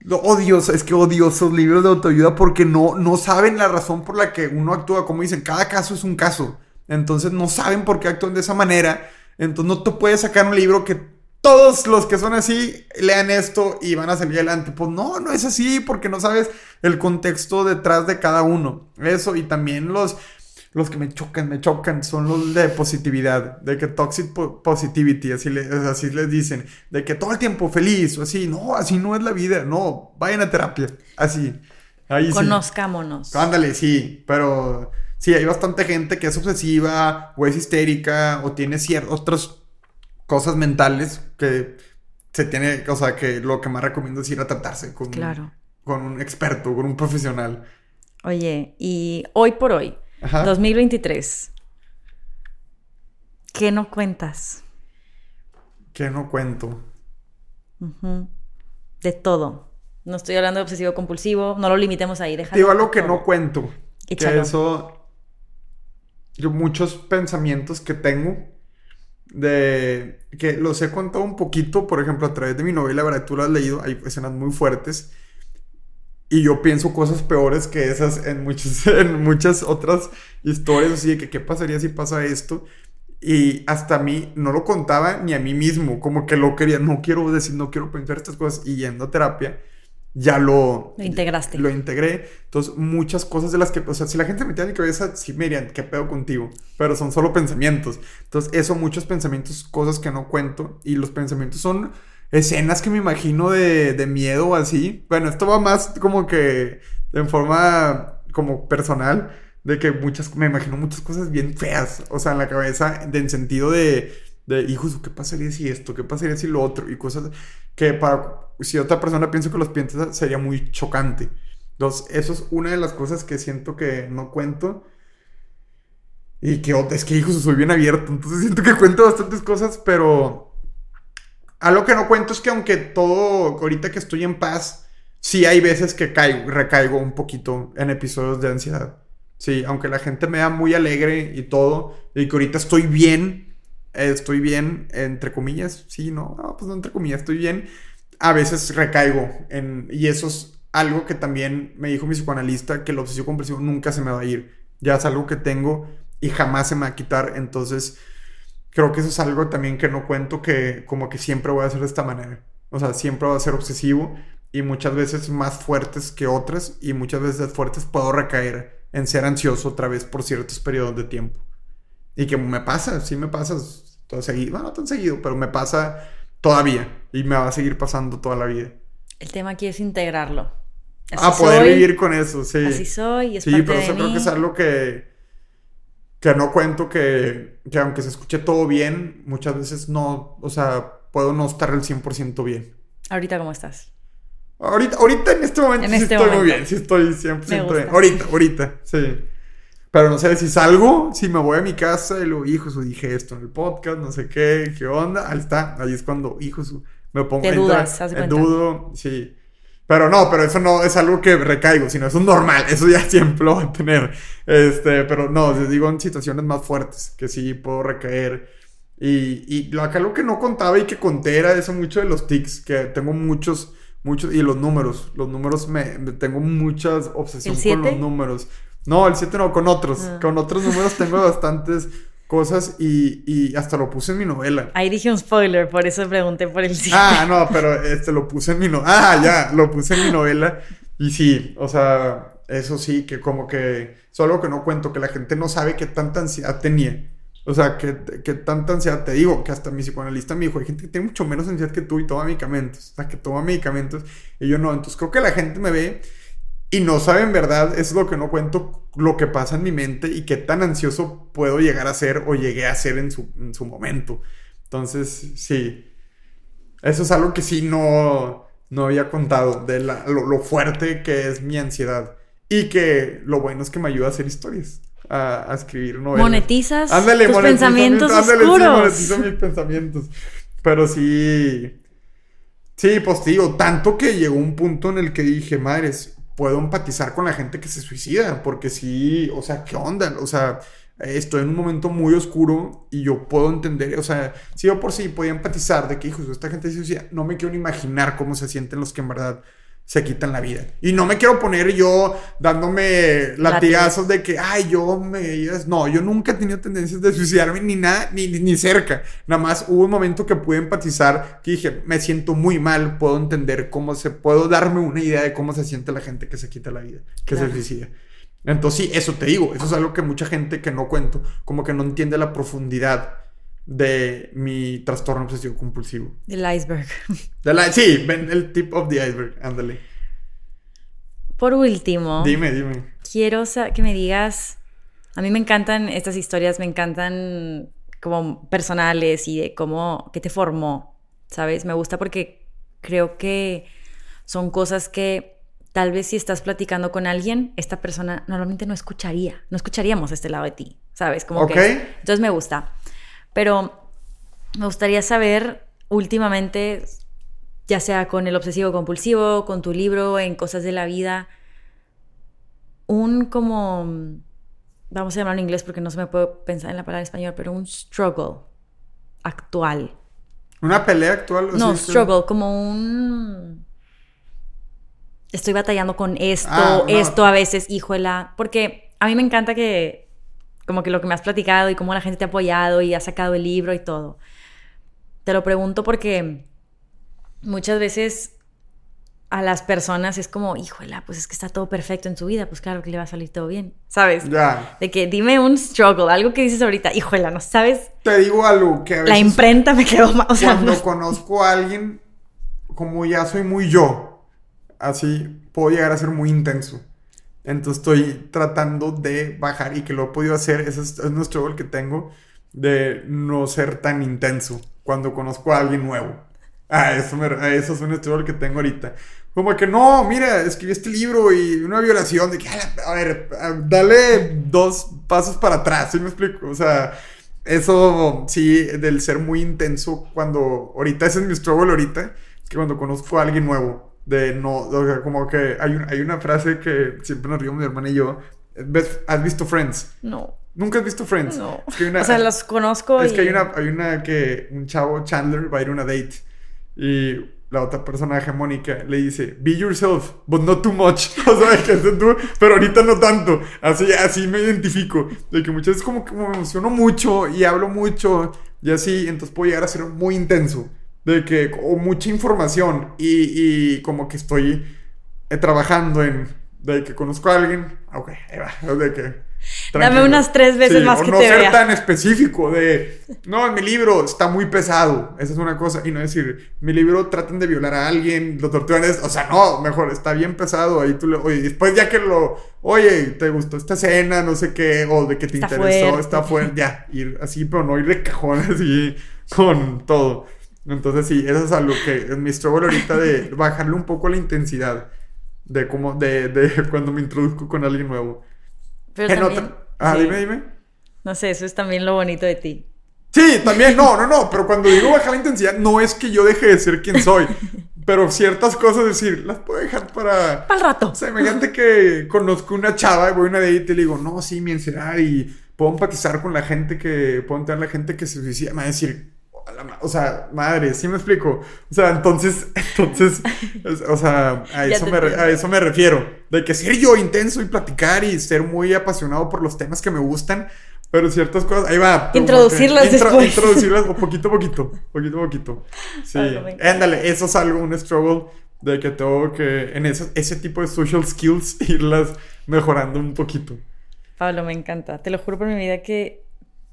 Lo odioso, es que odiosos libros de autoayuda porque no, no saben la razón por la que uno actúa. Como dicen, cada caso es un caso. Entonces no saben por qué actúan de esa manera. Entonces no te puedes sacar un libro que todos los que son así lean esto y van a salir adelante. Pues no, no es así porque no sabes el contexto detrás de cada uno. Eso y también los, los que me chocan, me chocan son los de positividad, de que toxic positivity, así, así les dicen, de que todo el tiempo feliz o así. No, así no es la vida. No, vayan a terapia. Así. Ahí Conozcámonos. Ándale, sí, pero sí, hay bastante gente que es obsesiva o es histérica o tiene ciertas otras cosas mentales que se tiene, o sea, que lo que más recomiendo es ir a tratarse con, con un experto, con un profesional. Oye, y hoy por hoy, 2023, ¿qué no cuentas? ¿Qué no cuento? De todo. No estoy hablando de obsesivo compulsivo, no lo limitemos ahí. Digo algo que no cuento. Que eso. Yo muchos pensamientos que tengo de que los he contado un poquito, por ejemplo, a través de mi novela, ¿verdad? Tú lo has leído, hay escenas muy fuertes. Y yo pienso cosas peores que esas en muchas, en muchas otras historias, así de que qué pasaría si pasa esto. Y hasta a mí no lo contaba ni a mí mismo, como que lo quería, no quiero decir, no quiero pensar estas cosas. Y yendo a terapia, ya lo... Lo integraste. Lo integré. Entonces, muchas cosas de las que... O sea, si la gente me tiene en mi cabeza, sí me dirían, ¿qué pedo contigo? Pero son solo pensamientos. Entonces, eso, muchos pensamientos, cosas que no cuento. Y los pensamientos son escenas que me imagino de, de miedo o así. Bueno, esto va más como que en forma como personal. De que muchas... Me imagino muchas cosas bien feas. O sea, en la cabeza, en sentido de de, hijos, ¿qué pasaría si esto? ¿Qué pasaría si lo otro? Y cosas que para, si otra persona piensa que los piensa, sería muy chocante. Entonces, eso es una de las cosas que siento que no cuento. Y que es que, hijos, soy bien abierto. Entonces siento que cuento bastantes cosas, pero algo que no cuento es que aunque todo, ahorita que estoy en paz, sí hay veces que caigo, recaigo un poquito en episodios de ansiedad. Sí, aunque la gente me da muy alegre y todo, y que ahorita estoy bien, estoy bien, entre comillas, sí, no, no, pues no entre comillas, estoy bien, a veces recaigo en, y eso es algo que también me dijo mi psicoanalista, que el obsesivo compulsivo nunca se me va a ir, ya es algo que tengo y jamás se me va a quitar, entonces creo que eso es algo también que no cuento que como que siempre voy a hacer de esta manera, o sea, siempre voy a ser obsesivo y muchas veces más fuertes que otras y muchas veces fuertes puedo recaer en ser ansioso otra vez por ciertos periodos de tiempo. Y que me pasa, sí me pasa todo seguido. Bueno, no tan seguido, pero me pasa todavía. Y me va a seguir pasando toda la vida. El tema aquí es integrarlo. A poder vivir con eso, sí. Así soy. Es sí, pero eso creo que es algo que, que no cuento que, que aunque se escuche todo bien, muchas veces no, o sea, puedo no estar al 100% bien. ¿Ahorita cómo estás? Ahorita, ahorita en este momento sí este estoy muy bien, sí estoy 100% bien. Ahorita, ahorita, sí. Pero no sé si salgo, si me voy a mi casa y luego, hijo, dije esto en el podcast, no sé qué, qué onda. Ahí está, ahí es cuando, hijo, me pongo Te dudas, entrar, dudo, sí. Pero no, pero eso no es algo que recaigo, sino es un normal, eso ya siempre lo voy a tener. Este, pero no, les digo en situaciones más fuertes, que sí puedo recaer. Y, y lo, acá lo que no contaba y que conté era eso mucho de los tics, que tengo muchos, muchos, y los números, los números me, tengo muchas obsesión con los números. No, el 7 no, con otros. Ah. Con otros números tengo bastantes cosas y, hasta lo puse en mi novela. Ahí dije un spoiler, por eso pregunté por el 7. Ah, no, pero este lo puse en mi novela. Ah, ya, lo puse en mi novela. Y sí, o sea, eso sí, que como que solo que no cuento, que la gente no sabe qué tanta ansiedad tenía. O sea, que, que tanta ansiedad, te digo, que hasta mi psicoanalista me dijo, hay gente que tiene mucho menos ansiedad que tú y toma medicamentos. O sea, que toma medicamentos y yo no. Entonces creo que la gente me ve y no sabe en verdad, es lo que no cuento, lo que pasa en mi mente y qué tan ansioso puedo llegar a ser o llegué a ser en su, momento. Entonces, sí, eso es algo que sí no, no había contado, de lo, fuerte que es mi ansiedad. Y que lo bueno es que me ayuda a hacer historias, a, escribir novelas. Monetizas tus pensamientos oscuros. Sí, mis pensamientos. Pero sí, sí, pues digo, tanto que llegó un punto en el que dije, madres, puedo empatizar con la gente que se suicida, porque sí, o sea, ¿qué onda? O sea, estoy en un momento muy oscuro y yo puedo entender, o sea, si yo por sí podía empatizar de que, hijos, esta gente se suicida, no me quiero ni imaginar cómo se sienten los que en verdad se quitan la vida. Y no me quiero poner yo dándome latigazos de que, ay, yo me... No, yo nunca he tenido tendencias de suicidarme ni nada, ni, ni cerca. Nada más hubo un momento que pude empatizar, que dije, me siento muy mal, puedo entender cómo se... Puedo darme una idea de cómo se siente la gente que se quita la vida, que se suicida. Entonces sí, eso te digo, eso es algo que mucha gente que no cuento, como que no entiende la profundidad de mi trastorno obsesivo compulsivo. El iceberg. sí, el tip of the iceberg, ándale. Por último. Dime, dime. Quiero que me digas, a mí me encantan estas historias, me encantan como personales y de cómo, que te formó, ¿sabes? Me gusta porque creo que son cosas que tal vez si estás platicando con alguien, esta persona normalmente no escucharía, no escucharíamos este lado de ti, ¿sabes? Como que entonces me gusta. Pero me gustaría saber últimamente, ya sea con el obsesivo compulsivo, con tu libro, en cosas de la vida, un como, vamos a llamarlo en inglés porque no se me puede pensar en la palabra en español, pero un struggle actual. ¿Una pelea actual? no, struggle, como un... Estoy batallando con esto, ah, esto a veces, híjola, porque a mí me encanta que como que lo que me has platicado y cómo la gente te ha apoyado y ha sacado el libro y todo. Te lo pregunto porque muchas veces a las personas es como, híjola, pues es que está todo perfecto en su vida, pues claro que le va a salir todo bien, ¿sabes? Ya. De que dime un struggle, algo que dices ahorita, híjola, ¿no sabes? Te digo algo que a veces... La imprenta me quedó mal. cuando conozco a alguien, como ya soy muy yo, así puedo llegar a ser muy intenso. Entonces estoy tratando de bajar y que lo he podido hacer. Ese es, nuestro gol que tengo de no ser tan intenso cuando conozco a alguien nuevo. Ah, eso, eso es un gol que tengo ahorita. Como que no, mira, escribí este libro y una violación de que, a ver, dale dos pasos para atrás, ¿sí me explico? O sea, eso sí, del ser muy intenso cuando, ahorita ese es mi struggle ahorita, que cuando conozco a alguien nuevo, de no, como que hay, hay una frase que siempre nos río mi hermana y yo. ¿Has visto Friends? No. ¿Nunca has visto Friends? No. o sea, los conozco. Es que hay una, hay una que un chavo, Chandler, va a ir a una date y la otra personaje, Mónica, le dice, be yourself, but not too much. O sea, que tú, pero ahorita no tanto. Así, así me identifico. De que muchas veces como que me emociono mucho y hablo mucho y así, entonces puedo llegar a ser muy intenso de que, o mucha información y, y como que estoy eh, trabajando en, de que conozco a alguien, ok, ahí va, de que... Dame unas tres veces más o que no ser tan específico de, no, en mi libro está muy pesado, esa es una cosa, y no decir, mi libro tratan de violar a alguien, lo torturan, o sea, no, mejor, está bien pesado, ahí tú le, oye, después ya que lo, oye, te gustó esta escena, no sé qué, o de que te interesó, está fuerte, ya, ir así, pero no ir de cajón así con todo. Entonces sí, eso es algo que es mi struggle ahorita de bajarle un poco la intensidad de cómo, de, de cuando me introduzco con alguien nuevo. Pero también, Ah, dime, dime. No sé, eso es también lo bonito de ti. Sí, también, no, no, no, pero cuando digo bajar la intensidad, no es que yo deje de ser quien soy, pero ciertas cosas decir, las puedo dejar para... Para el rato. O sea, imagínate que conozco una chava y voy a una de y le digo, no, sí, mi encerrar y puedo empatizar con la gente que, puedo entender la gente que se suicida, me va a decir, o sea, madre, ¿sí me explico? O sea, entonces, entonces, o sea, a eso, me, a eso me refiero. De que ser yo intenso y platicar y ser muy apasionado por los temas que me gustan, pero ciertas cosas, ahí va. Introducirlas después. Introducirlas poquito a poquito, poquito a poquito. Sí, ándale, eso es algo, un struggle de que tengo que, en ese, ese tipo de social skills, irlas mejorando un poquito. Pablo, me encanta. Te lo juro por mi vida que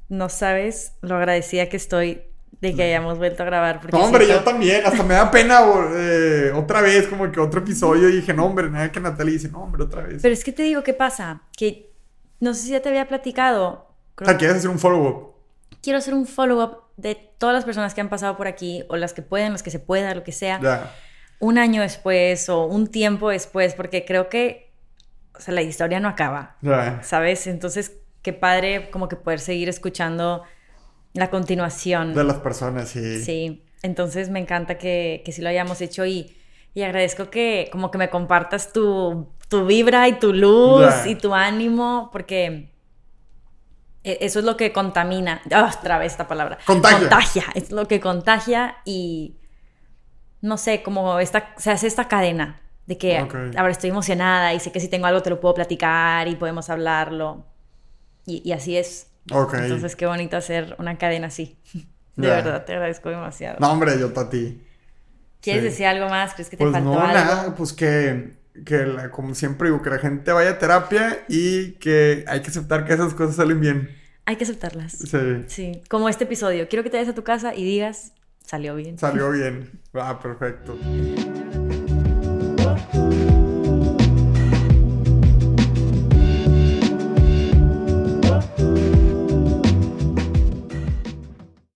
no sabes lo agradecida que estoy de que hayamos vuelto a grabar. no, hombre, yo también. Hasta me da pena eh, otra vez, como que otro episodio. Y dije, no, hombre, nada que Natalia dice, no, hombre, otra vez. Pero es que te digo, ¿qué pasa? Que no sé si ya te había platicado. o sea, ¿quieres hacer un follow-up? Quiero hacer un follow-up de todas las personas que han pasado por aquí, o las que pueden, las que se pueda, lo que sea. Ya. Un año después o un tiempo después, porque creo que, o sea, la historia no acaba. Ya. ¿Sabes? Entonces, qué padre como que poder seguir escuchando la continuación. De las personas, sí. Sí, entonces me encanta que, que sí lo hayamos hecho y, y agradezco que como que me compartas tu, tu vibra y tu luz y tu ánimo, porque e, eso es lo que contamina. Ah, otra vez esta palabra. Contagia. Contagia, es lo que contagia y no sé, como esta, se hace esta cadena De que ahora estoy emocionada y sé que si tengo algo te lo puedo platicar y podemos hablarlo. Y, y así es. Entonces, qué bonito hacer una cadena así. De verdad, te agradezco demasiado. No, hombre, yo para ti. ¿Quieres sí. decir algo más? ¿Crees que te Pues faltó no, algo? nada, pues que, que la- como siempre digo, que la gente vaya a terapia y que hay que aceptar que esas cosas salen bien. Hay que aceptarlas. Sí, Sí, como este episodio. Quiero que te vayas a tu casa y digas, salió bien. salió bien. Ah, perfecto.